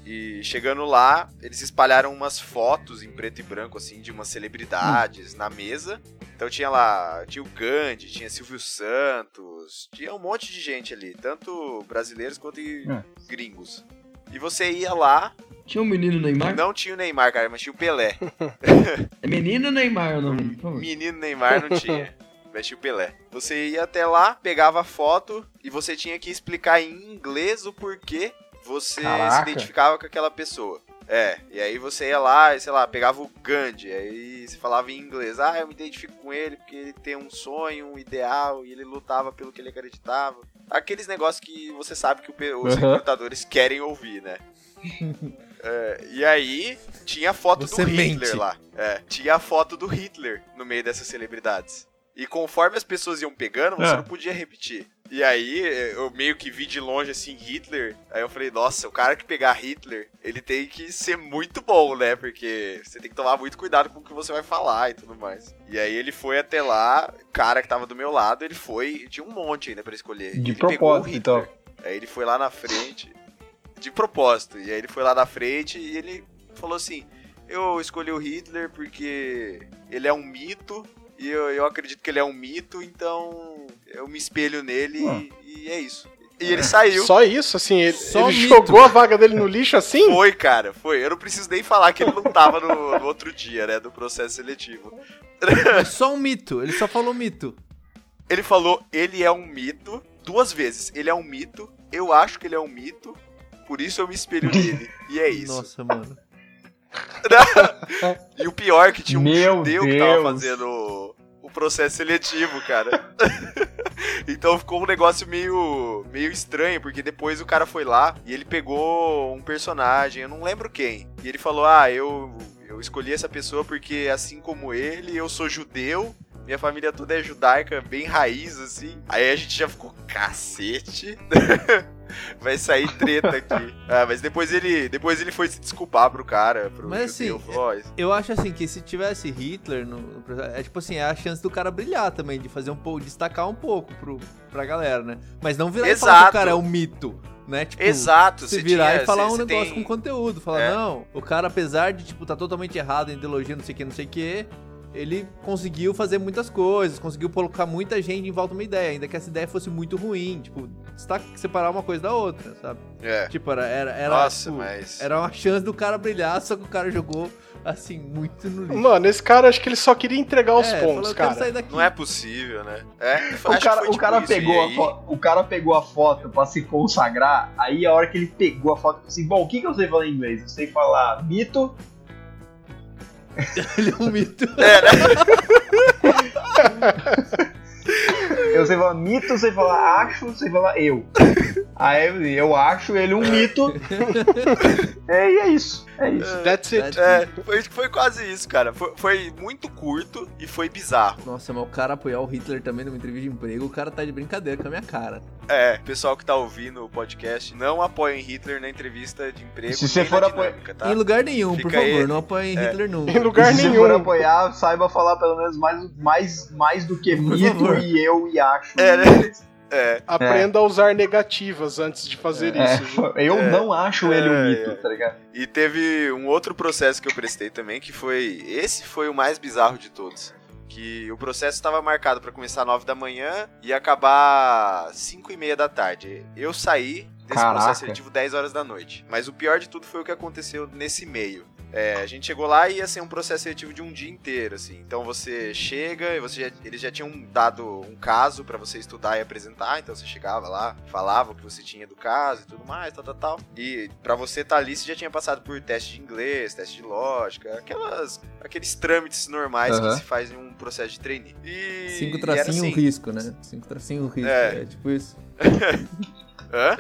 E chegando lá, eles espalharam umas fotos em preto e branco, assim, de umas celebridades na mesa. Então tinha lá, tinha o Gandhi, tinha Silvio Santos, tinha um monte de gente ali, tanto brasileiros quanto É. gringos. E você ia lá, Tinha um menino Neymar? não tinha o Neymar, cara, mas tinha o Pelé. <laughs> É menino Neymar o nome? por favor. Menino Neymar não tinha. <laughs> Mas tinha o Pelé. Você ia até lá, pegava a foto e você tinha que explicar em inglês o porquê você se Caraca. identificava com aquela pessoa. É, e aí você ia lá e, sei lá, pegava o Gandhi, aí você falava em inglês, ah, eu me identifico com ele porque ele tem um sonho, um ideal, e ele lutava pelo que ele acreditava. Aqueles negócios que você sabe que o os Aham. recrutadores querem ouvir, né? <laughs> É, e aí, tinha a foto Você do Hitler mente. lá. É, tinha a foto do Hitler no meio dessas celebridades. E conforme as pessoas iam pegando, você É. não podia repetir. E aí, eu meio que vi de longe, assim, Hitler. Aí eu falei, nossa, o cara que pegar Hitler, ele tem que ser muito bom, né? Porque você tem que tomar muito cuidado com o que você vai falar e tudo mais. E aí ele foi até lá, o cara que tava do meu lado, ele foi, tinha um monte ainda pra escolher. De ele pegou o propósito, Hitler. então. Aí ele foi lá na frente, de propósito. E aí ele foi lá na frente e ele falou assim: Eu escolhi o Hitler porque ele é um mito. E eu, eu acredito que ele é um mito, então eu me espelho nele Ah. e, e é isso. E ele saiu. Só isso, assim, ele, Só ele jogou a vaga dele no lixo assim? Foi, cara, foi. Eu não preciso nem falar que ele não tava no, no outro dia, né, do processo seletivo. É só um mito, ele só falou mito. Ele falou, ele é um mito, duas vezes. Ele é um mito, eu acho que ele é um mito, por isso eu me espelho nele. E é isso. Nossa, mano. <laughs> E o pior é que tinha um Meu judeu que tava Deus. fazendo o, processo seletivo, cara. <laughs> então ficou um negócio meio, meio estranho, porque depois o cara foi lá e ele pegou um personagem, eu não lembro quem. E ele falou: Ah, eu, eu escolhi essa pessoa porque, assim como ele, eu sou judeu. Minha família toda é judaica, bem raiz, assim. Aí a gente já ficou, cacete. <laughs> Vai sair treta aqui. <laughs> Ah, mas depois ele, depois ele foi se desculpar pro cara, pro Mas assim, falou, "Ó, isso Eu acho assim que se tivesse Hitler no, no é tipo assim, é a chance do cara brilhar também, de fazer um pouco, destacar um pouco pro, pra galera, né? Mas não virar e falar que Exato. o cara é um mito, né? Tipo, Exato, se virar tinha- e falar você- um você negócio tem- com conteúdo, falar, É. não, o cara apesar de, tipo, tá totalmente errado em ideologia, não sei o que, não sei o que, ele conseguiu fazer muitas coisas, conseguiu colocar muita gente em volta de uma ideia, ainda que essa ideia fosse muito ruim, tipo, separar uma coisa da outra, sabe? É. Tipo, era, era, era, Nossa, tipo, mas. era uma chance do cara brilhar, só que o cara jogou, assim, muito no lixo. Mano, esse cara acho que ele só queria entregar os É, pontos, "Eu quero cara. Não é possível, né? É, O cara, foi o tipo cara pegou a aí- foto, o cara pegou a foto pra se consagrar, aí a hora que ele pegou a foto, ele falou assim, bom, o que, que eu sei falar em inglês? Eu sei falar mito, <laughs> Ele é um mito. É, né? <laughs> eu sei falar mito, sei falar acho, sei falar eu. Aí eu, eu acho ele um mito. <laughs> é, e é isso. É isso. That's it. É, foi, foi quase isso, cara. Foi, foi muito curto e foi bizarro. Nossa, mas o cara apoiar o Hitler também numa entrevista de emprego, o cara tá de brincadeira com a minha cara. É, pessoal que tá ouvindo o podcast, não apoiem Hitler na entrevista de emprego. Se você for apoiar- tá? Em lugar nenhum, por Fica favor, aí. não apoiem É. Hitler nunca. Em lugar Se você nenhum. for apoiar, saiba falar pelo menos mais, mais, mais do que Por mito favor. e eu e acho. É, né? É, Aprenda a usar negativas antes de fazer É, isso. <laughs> eu É. não acho ele um É, mito, é. tá ligado? E teve um outro processo que eu prestei também, que foi. Esse foi o mais bizarro de todos. Que o processo estava marcado para começar às 9 da manhã e acabar 5 e meia da tarde. Eu saí desse Caraca. processo seletivo 10 horas da noite. Mas o pior de tudo foi o que aconteceu nesse meio. É, a gente chegou lá e ia ser um processo seletivo de um dia inteiro, assim. Então você chega e você já- eles já tinham dado um caso pra você estudar e apresentar. Então você chegava lá, falava o que você tinha do caso e tudo mais, tal, tal, tal. E pra você estar ali, você já tinha passado por teste de inglês, teste de lógica, aquelas, aqueles trâmites normais Aham. que se faz em um processo de trainee. E, Cinco e era tracinho assim, risco, né? Cinco tracinho risco. É. É. tipo isso. <laughs> Hã?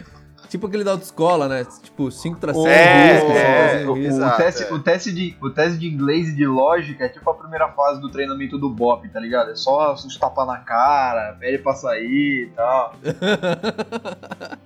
Tipo aquele da autoescola, né? Tipo, cinco tracinhos É, risco, é, o, o teste, é. o, teste de, o teste de inglês e de lógica é tipo a primeira fase do treinamento do BOP, tá ligado? É só os tapas na cara, pede pra sair e tal. <laughs>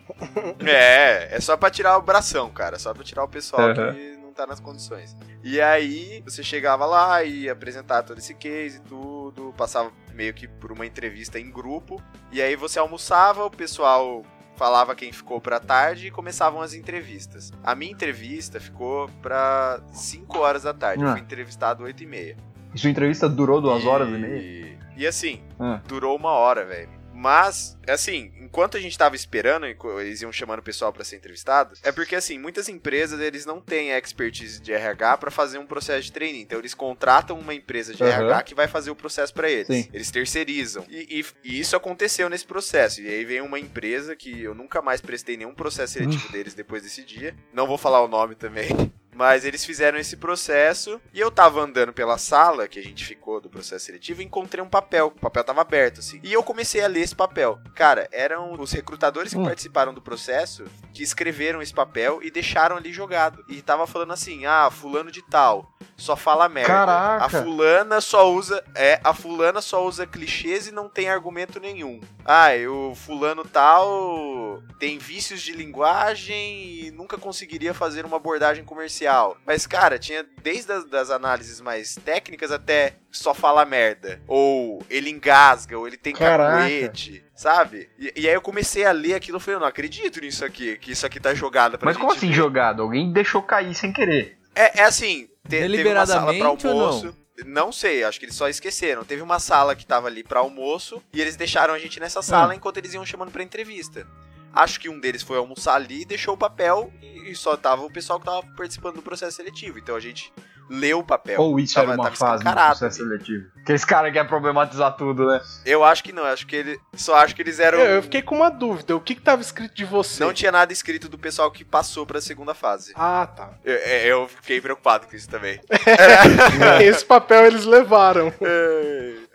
É, é só pra tirar o bração, cara. Só pra tirar o pessoal Aham. que não tá nas condições. E aí, você chegava lá e ia apresentar todo esse case e tudo, passava meio que por uma entrevista em grupo. E aí você almoçava, o pessoal falava quem ficou pra tarde e começavam as entrevistas. A minha entrevista ficou pra 5 horas da tarde. Eu Ah. fui entrevistado 8 e meia. E sua entrevista durou duas horas e meia? E assim, Ah. durou uma hora, velho. Mas, assim, enquanto a gente tava esperando, eles iam chamando o pessoal pra ser entrevistado, é porque, assim, muitas empresas, eles não têm expertise de RH pra fazer um processo de trainee. Então, eles contratam uma empresa de Aham. RH que vai fazer o processo pra eles. Sim. Eles terceirizam. E, e- e isso aconteceu nesse processo. E aí vem uma empresa que eu nunca mais prestei nenhum processo seletivo deles depois desse dia. Não vou falar o nome também. <laughs> Mas eles fizeram esse processo e eu tava andando pela sala que a gente ficou do processo seletivo e encontrei um papel. O papel tava aberto, assim. E eu comecei a ler esse papel. Cara, eram os recrutadores que Hum. participaram do processo que escreveram esse papel e deixaram ali jogado. E tava falando assim: ah, fulano de tal. Só fala merda. Caraca. A fulana só usa. É, a fulana só usa clichês e não tem argumento nenhum. Ah, o fulano tal tem vícios de linguagem e nunca conseguiria fazer uma abordagem comercial. Mas, cara, tinha desde as das análises mais técnicas até só fala merda. Ou ele engasga, ou ele tem Caraca. cacuete. Sabe? E, e aí eu comecei a ler aquilo e falei, eu não acredito nisso aqui, que isso aqui tá jogado pra Mas como gente assim ver. jogado? Alguém deixou cair sem querer. É, é assim, te, teve uma sala pra Deliberadamente ou não? almoço. Não sei, acho que eles só esqueceram. Teve uma sala que tava ali pra almoço e eles deixaram a gente nessa sala enquanto eles iam chamando pra entrevista. Acho que um deles foi almoçar ali, deixou o papel e e só tava o pessoal que tava participando do processo seletivo. Então a gente leu o papel. Ou isso Tava- era uma tava fase do processo seletivo. Aqueles caras que querem problematizar tudo, né? Eu acho que não, acho que ele. Só acho que eles eram. Eu, eu fiquei com uma dúvida. O que, que tava escrito de você? Não tinha nada escrito do pessoal que passou pra segunda fase. Ah, tá. Eu, é, eu fiquei preocupado com isso também. <laughs> Esse papel eles levaram.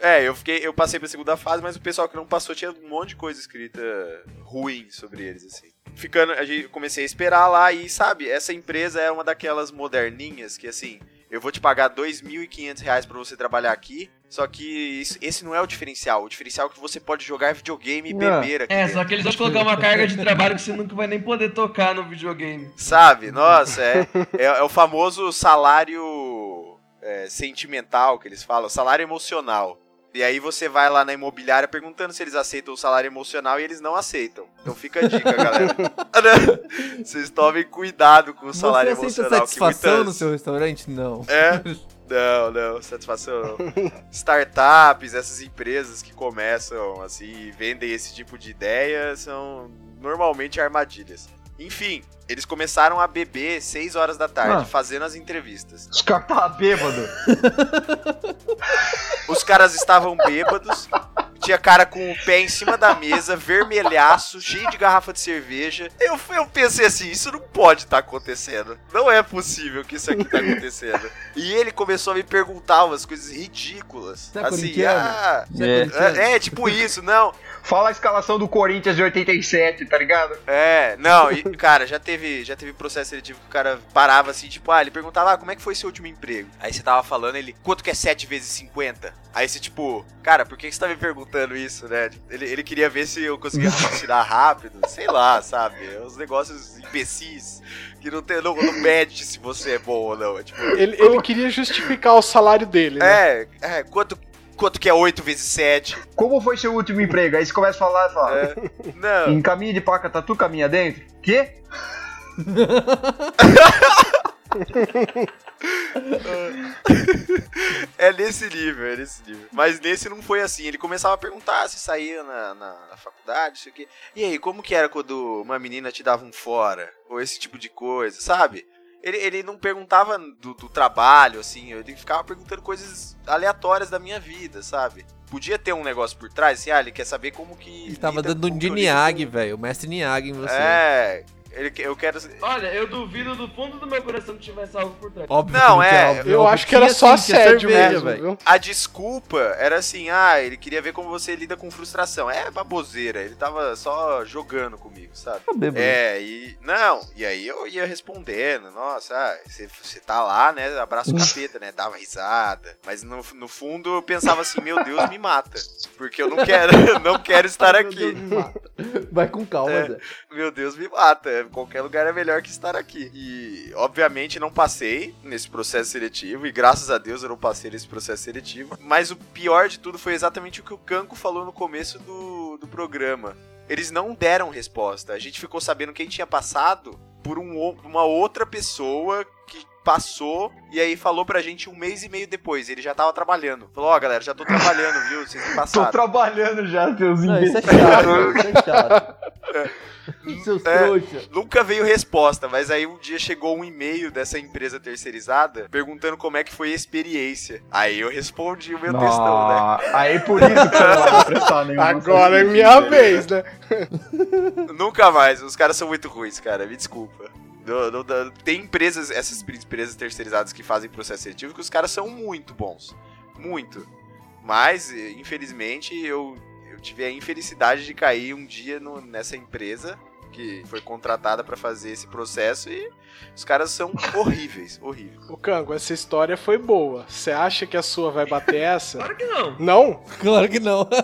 É, eu fiquei, eu passei pra segunda fase, mas o pessoal que não passou tinha um monte de coisa escrita ruim sobre eles, assim. Ficando, a gente comecei a esperar lá e, sabe, essa empresa é uma daquelas moderninhas que, assim, eu vou te pagar 2.500 reais pra você trabalhar aqui, só que isso- esse não é o diferencial. O diferencial é que você pode jogar videogame e beber aqui É, dentro. só que eles vão colocar uma carga de trabalho que você nunca vai nem poder tocar no videogame. Sabe? Nossa, é, é, é o famoso salário é, sentimental que eles falam, salário emocional. E aí você vai lá na imobiliária perguntando se eles aceitam o salário emocional e eles não aceitam. Então fica a dica, galera. <laughs> Vocês tomem cuidado com o salário Você emocional. satisfação muitas- no seu restaurante? Não. É? <laughs> Não, não, satisfação não. Startups, essas empresas que começam assim e vendem esse tipo de ideia são normalmente armadilhas. Enfim, eles começaram a beber 6 horas da tarde, Ah. fazendo as entrevistas. Os caras estavam bêbados. <laughs> Os caras estavam bêbados, tinha cara com o pé em cima da mesa, vermelhaço, cheio de garrafa de cerveja. Eu, eu pensei assim, isso não pode estar acontecendo. Não é possível que isso aqui tá acontecendo. E ele começou a me perguntar umas coisas ridículas. É assim, ah, é é, é, tipo isso, não. Fala a escalação do Corinthians de 87, tá ligado? É, não, e, cara, já teve, já teve processo seletivo que o cara parava assim, tipo, ah, ele perguntava, ah, como é que foi seu último emprego? Aí você tava falando, ele, quanto que é 7 vezes 50? Aí você, tipo, cara, por que você tá me perguntando isso, né? Ele, ele queria ver se eu conseguia <laughs> tirar rápido, sei lá, sabe? Uns negócios imbecis que não, tem, não, não mede se você é bom ou não. É, tipo, Ele, ele queria justificar o salário dele, né? é, é, quanto, quanto que é 8 vezes 7? Como foi seu último emprego? Aí você começa a falar e fala. É, <laughs> não. Em caminho de paca tatu, caminha dentro? Quê? <laughs> É nesse nível, é nesse nível. Mas nesse não foi assim. Ele começava a perguntar se saía na, na, na faculdade, isso aqui. E aí, como que era quando uma menina te dava um fora? Ou esse tipo de coisa, sabe? Ele, ele não perguntava do, do trabalho, assim, ele ficava perguntando coisas aleatórias da minha vida, sabe? Podia ter um negócio por trás, assim, ah, ele quer saber como que. Ele tava dando um de Niag, velho. O mestre Niag em você. É, ele, eu quero. Olha, eu duvido do fundo do meu coração que tivesse algo por trás. Óbvio Não, que é, óbvio, Eu óbvio. acho que era só sim, tinha assédio cerveja, mesmo, velho. viu? A desculpa era assim, ah, ele queria ver como você lida com frustração. É baboseira, ele tava só jogando comigo, sabe? Tá. É, e. Não, e aí eu ia respondendo, nossa, ah, você, você tá lá, né? Abraço o capeta, né? Dava risada. Mas no, no fundo eu pensava assim, meu Deus, me mata. Porque eu não quero, <laughs> não quero estar aqui. Vai com calma, É. Zé. Meu Deus, me mata. Qualquer lugar é melhor que estar aqui. E, obviamente, não passei nesse processo seletivo. E graças a Deus eu não passei nesse processo seletivo. Mas o pior de tudo foi exatamente o que o Canco falou no começo do, do programa. Eles não deram resposta. A gente ficou sabendo quem tinha passado por um uma outra pessoa que passou e aí falou pra gente um mês e meio depois. Ele já tava trabalhando. Falou: Ó, galera, já tô trabalhando, viu? Vocês me Tô passaram. trabalhando já, seus <laughs> isso é chato, isso é chato. Seus É. trouxa. Nunca veio resposta, mas aí um dia chegou um e-mail dessa empresa terceirizada perguntando como é que foi a experiência. Aí eu respondi o meu textão, né? Aí por isso que eu não vou prestar nenhuma Agora é minha vez, né? Nunca mais, os caras são muito ruins, cara, me desculpa. Não- não dá- tem empresas, essas empresas terceirizadas que fazem processo seletivo que os caras são muito bons. Muito. Mas, infelizmente, eu, eu tive a infelicidade de cair um dia no- nessa empresa que foi contratada pra fazer esse processo e os caras são horríveis, <laughs> horríveis. O Cango, essa história foi boa. Você acha que a sua vai bater essa? <laughs> Claro que não. Não? Claro que não. <laughs>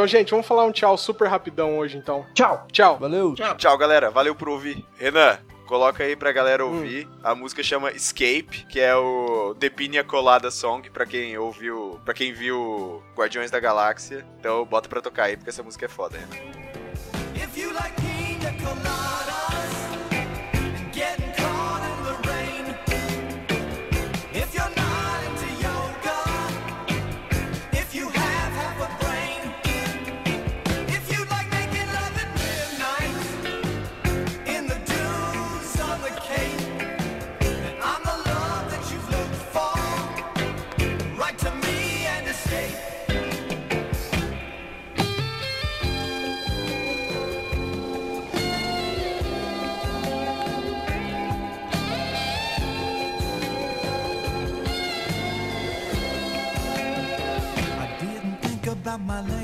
Então, gente, vamos falar um tchau super rapidão hoje, então. Tchau. Tchau. Valeu. Tchau, galera. Valeu por ouvir. Renan, coloca aí pra galera ouvir. A música chama Escape, que é o The Pina Colada Song, pra quem ouviu, para quem viu Guardiões da Galáxia. Então bota pra tocar aí, porque essa música é foda, Renan. If you like pina coladas da malé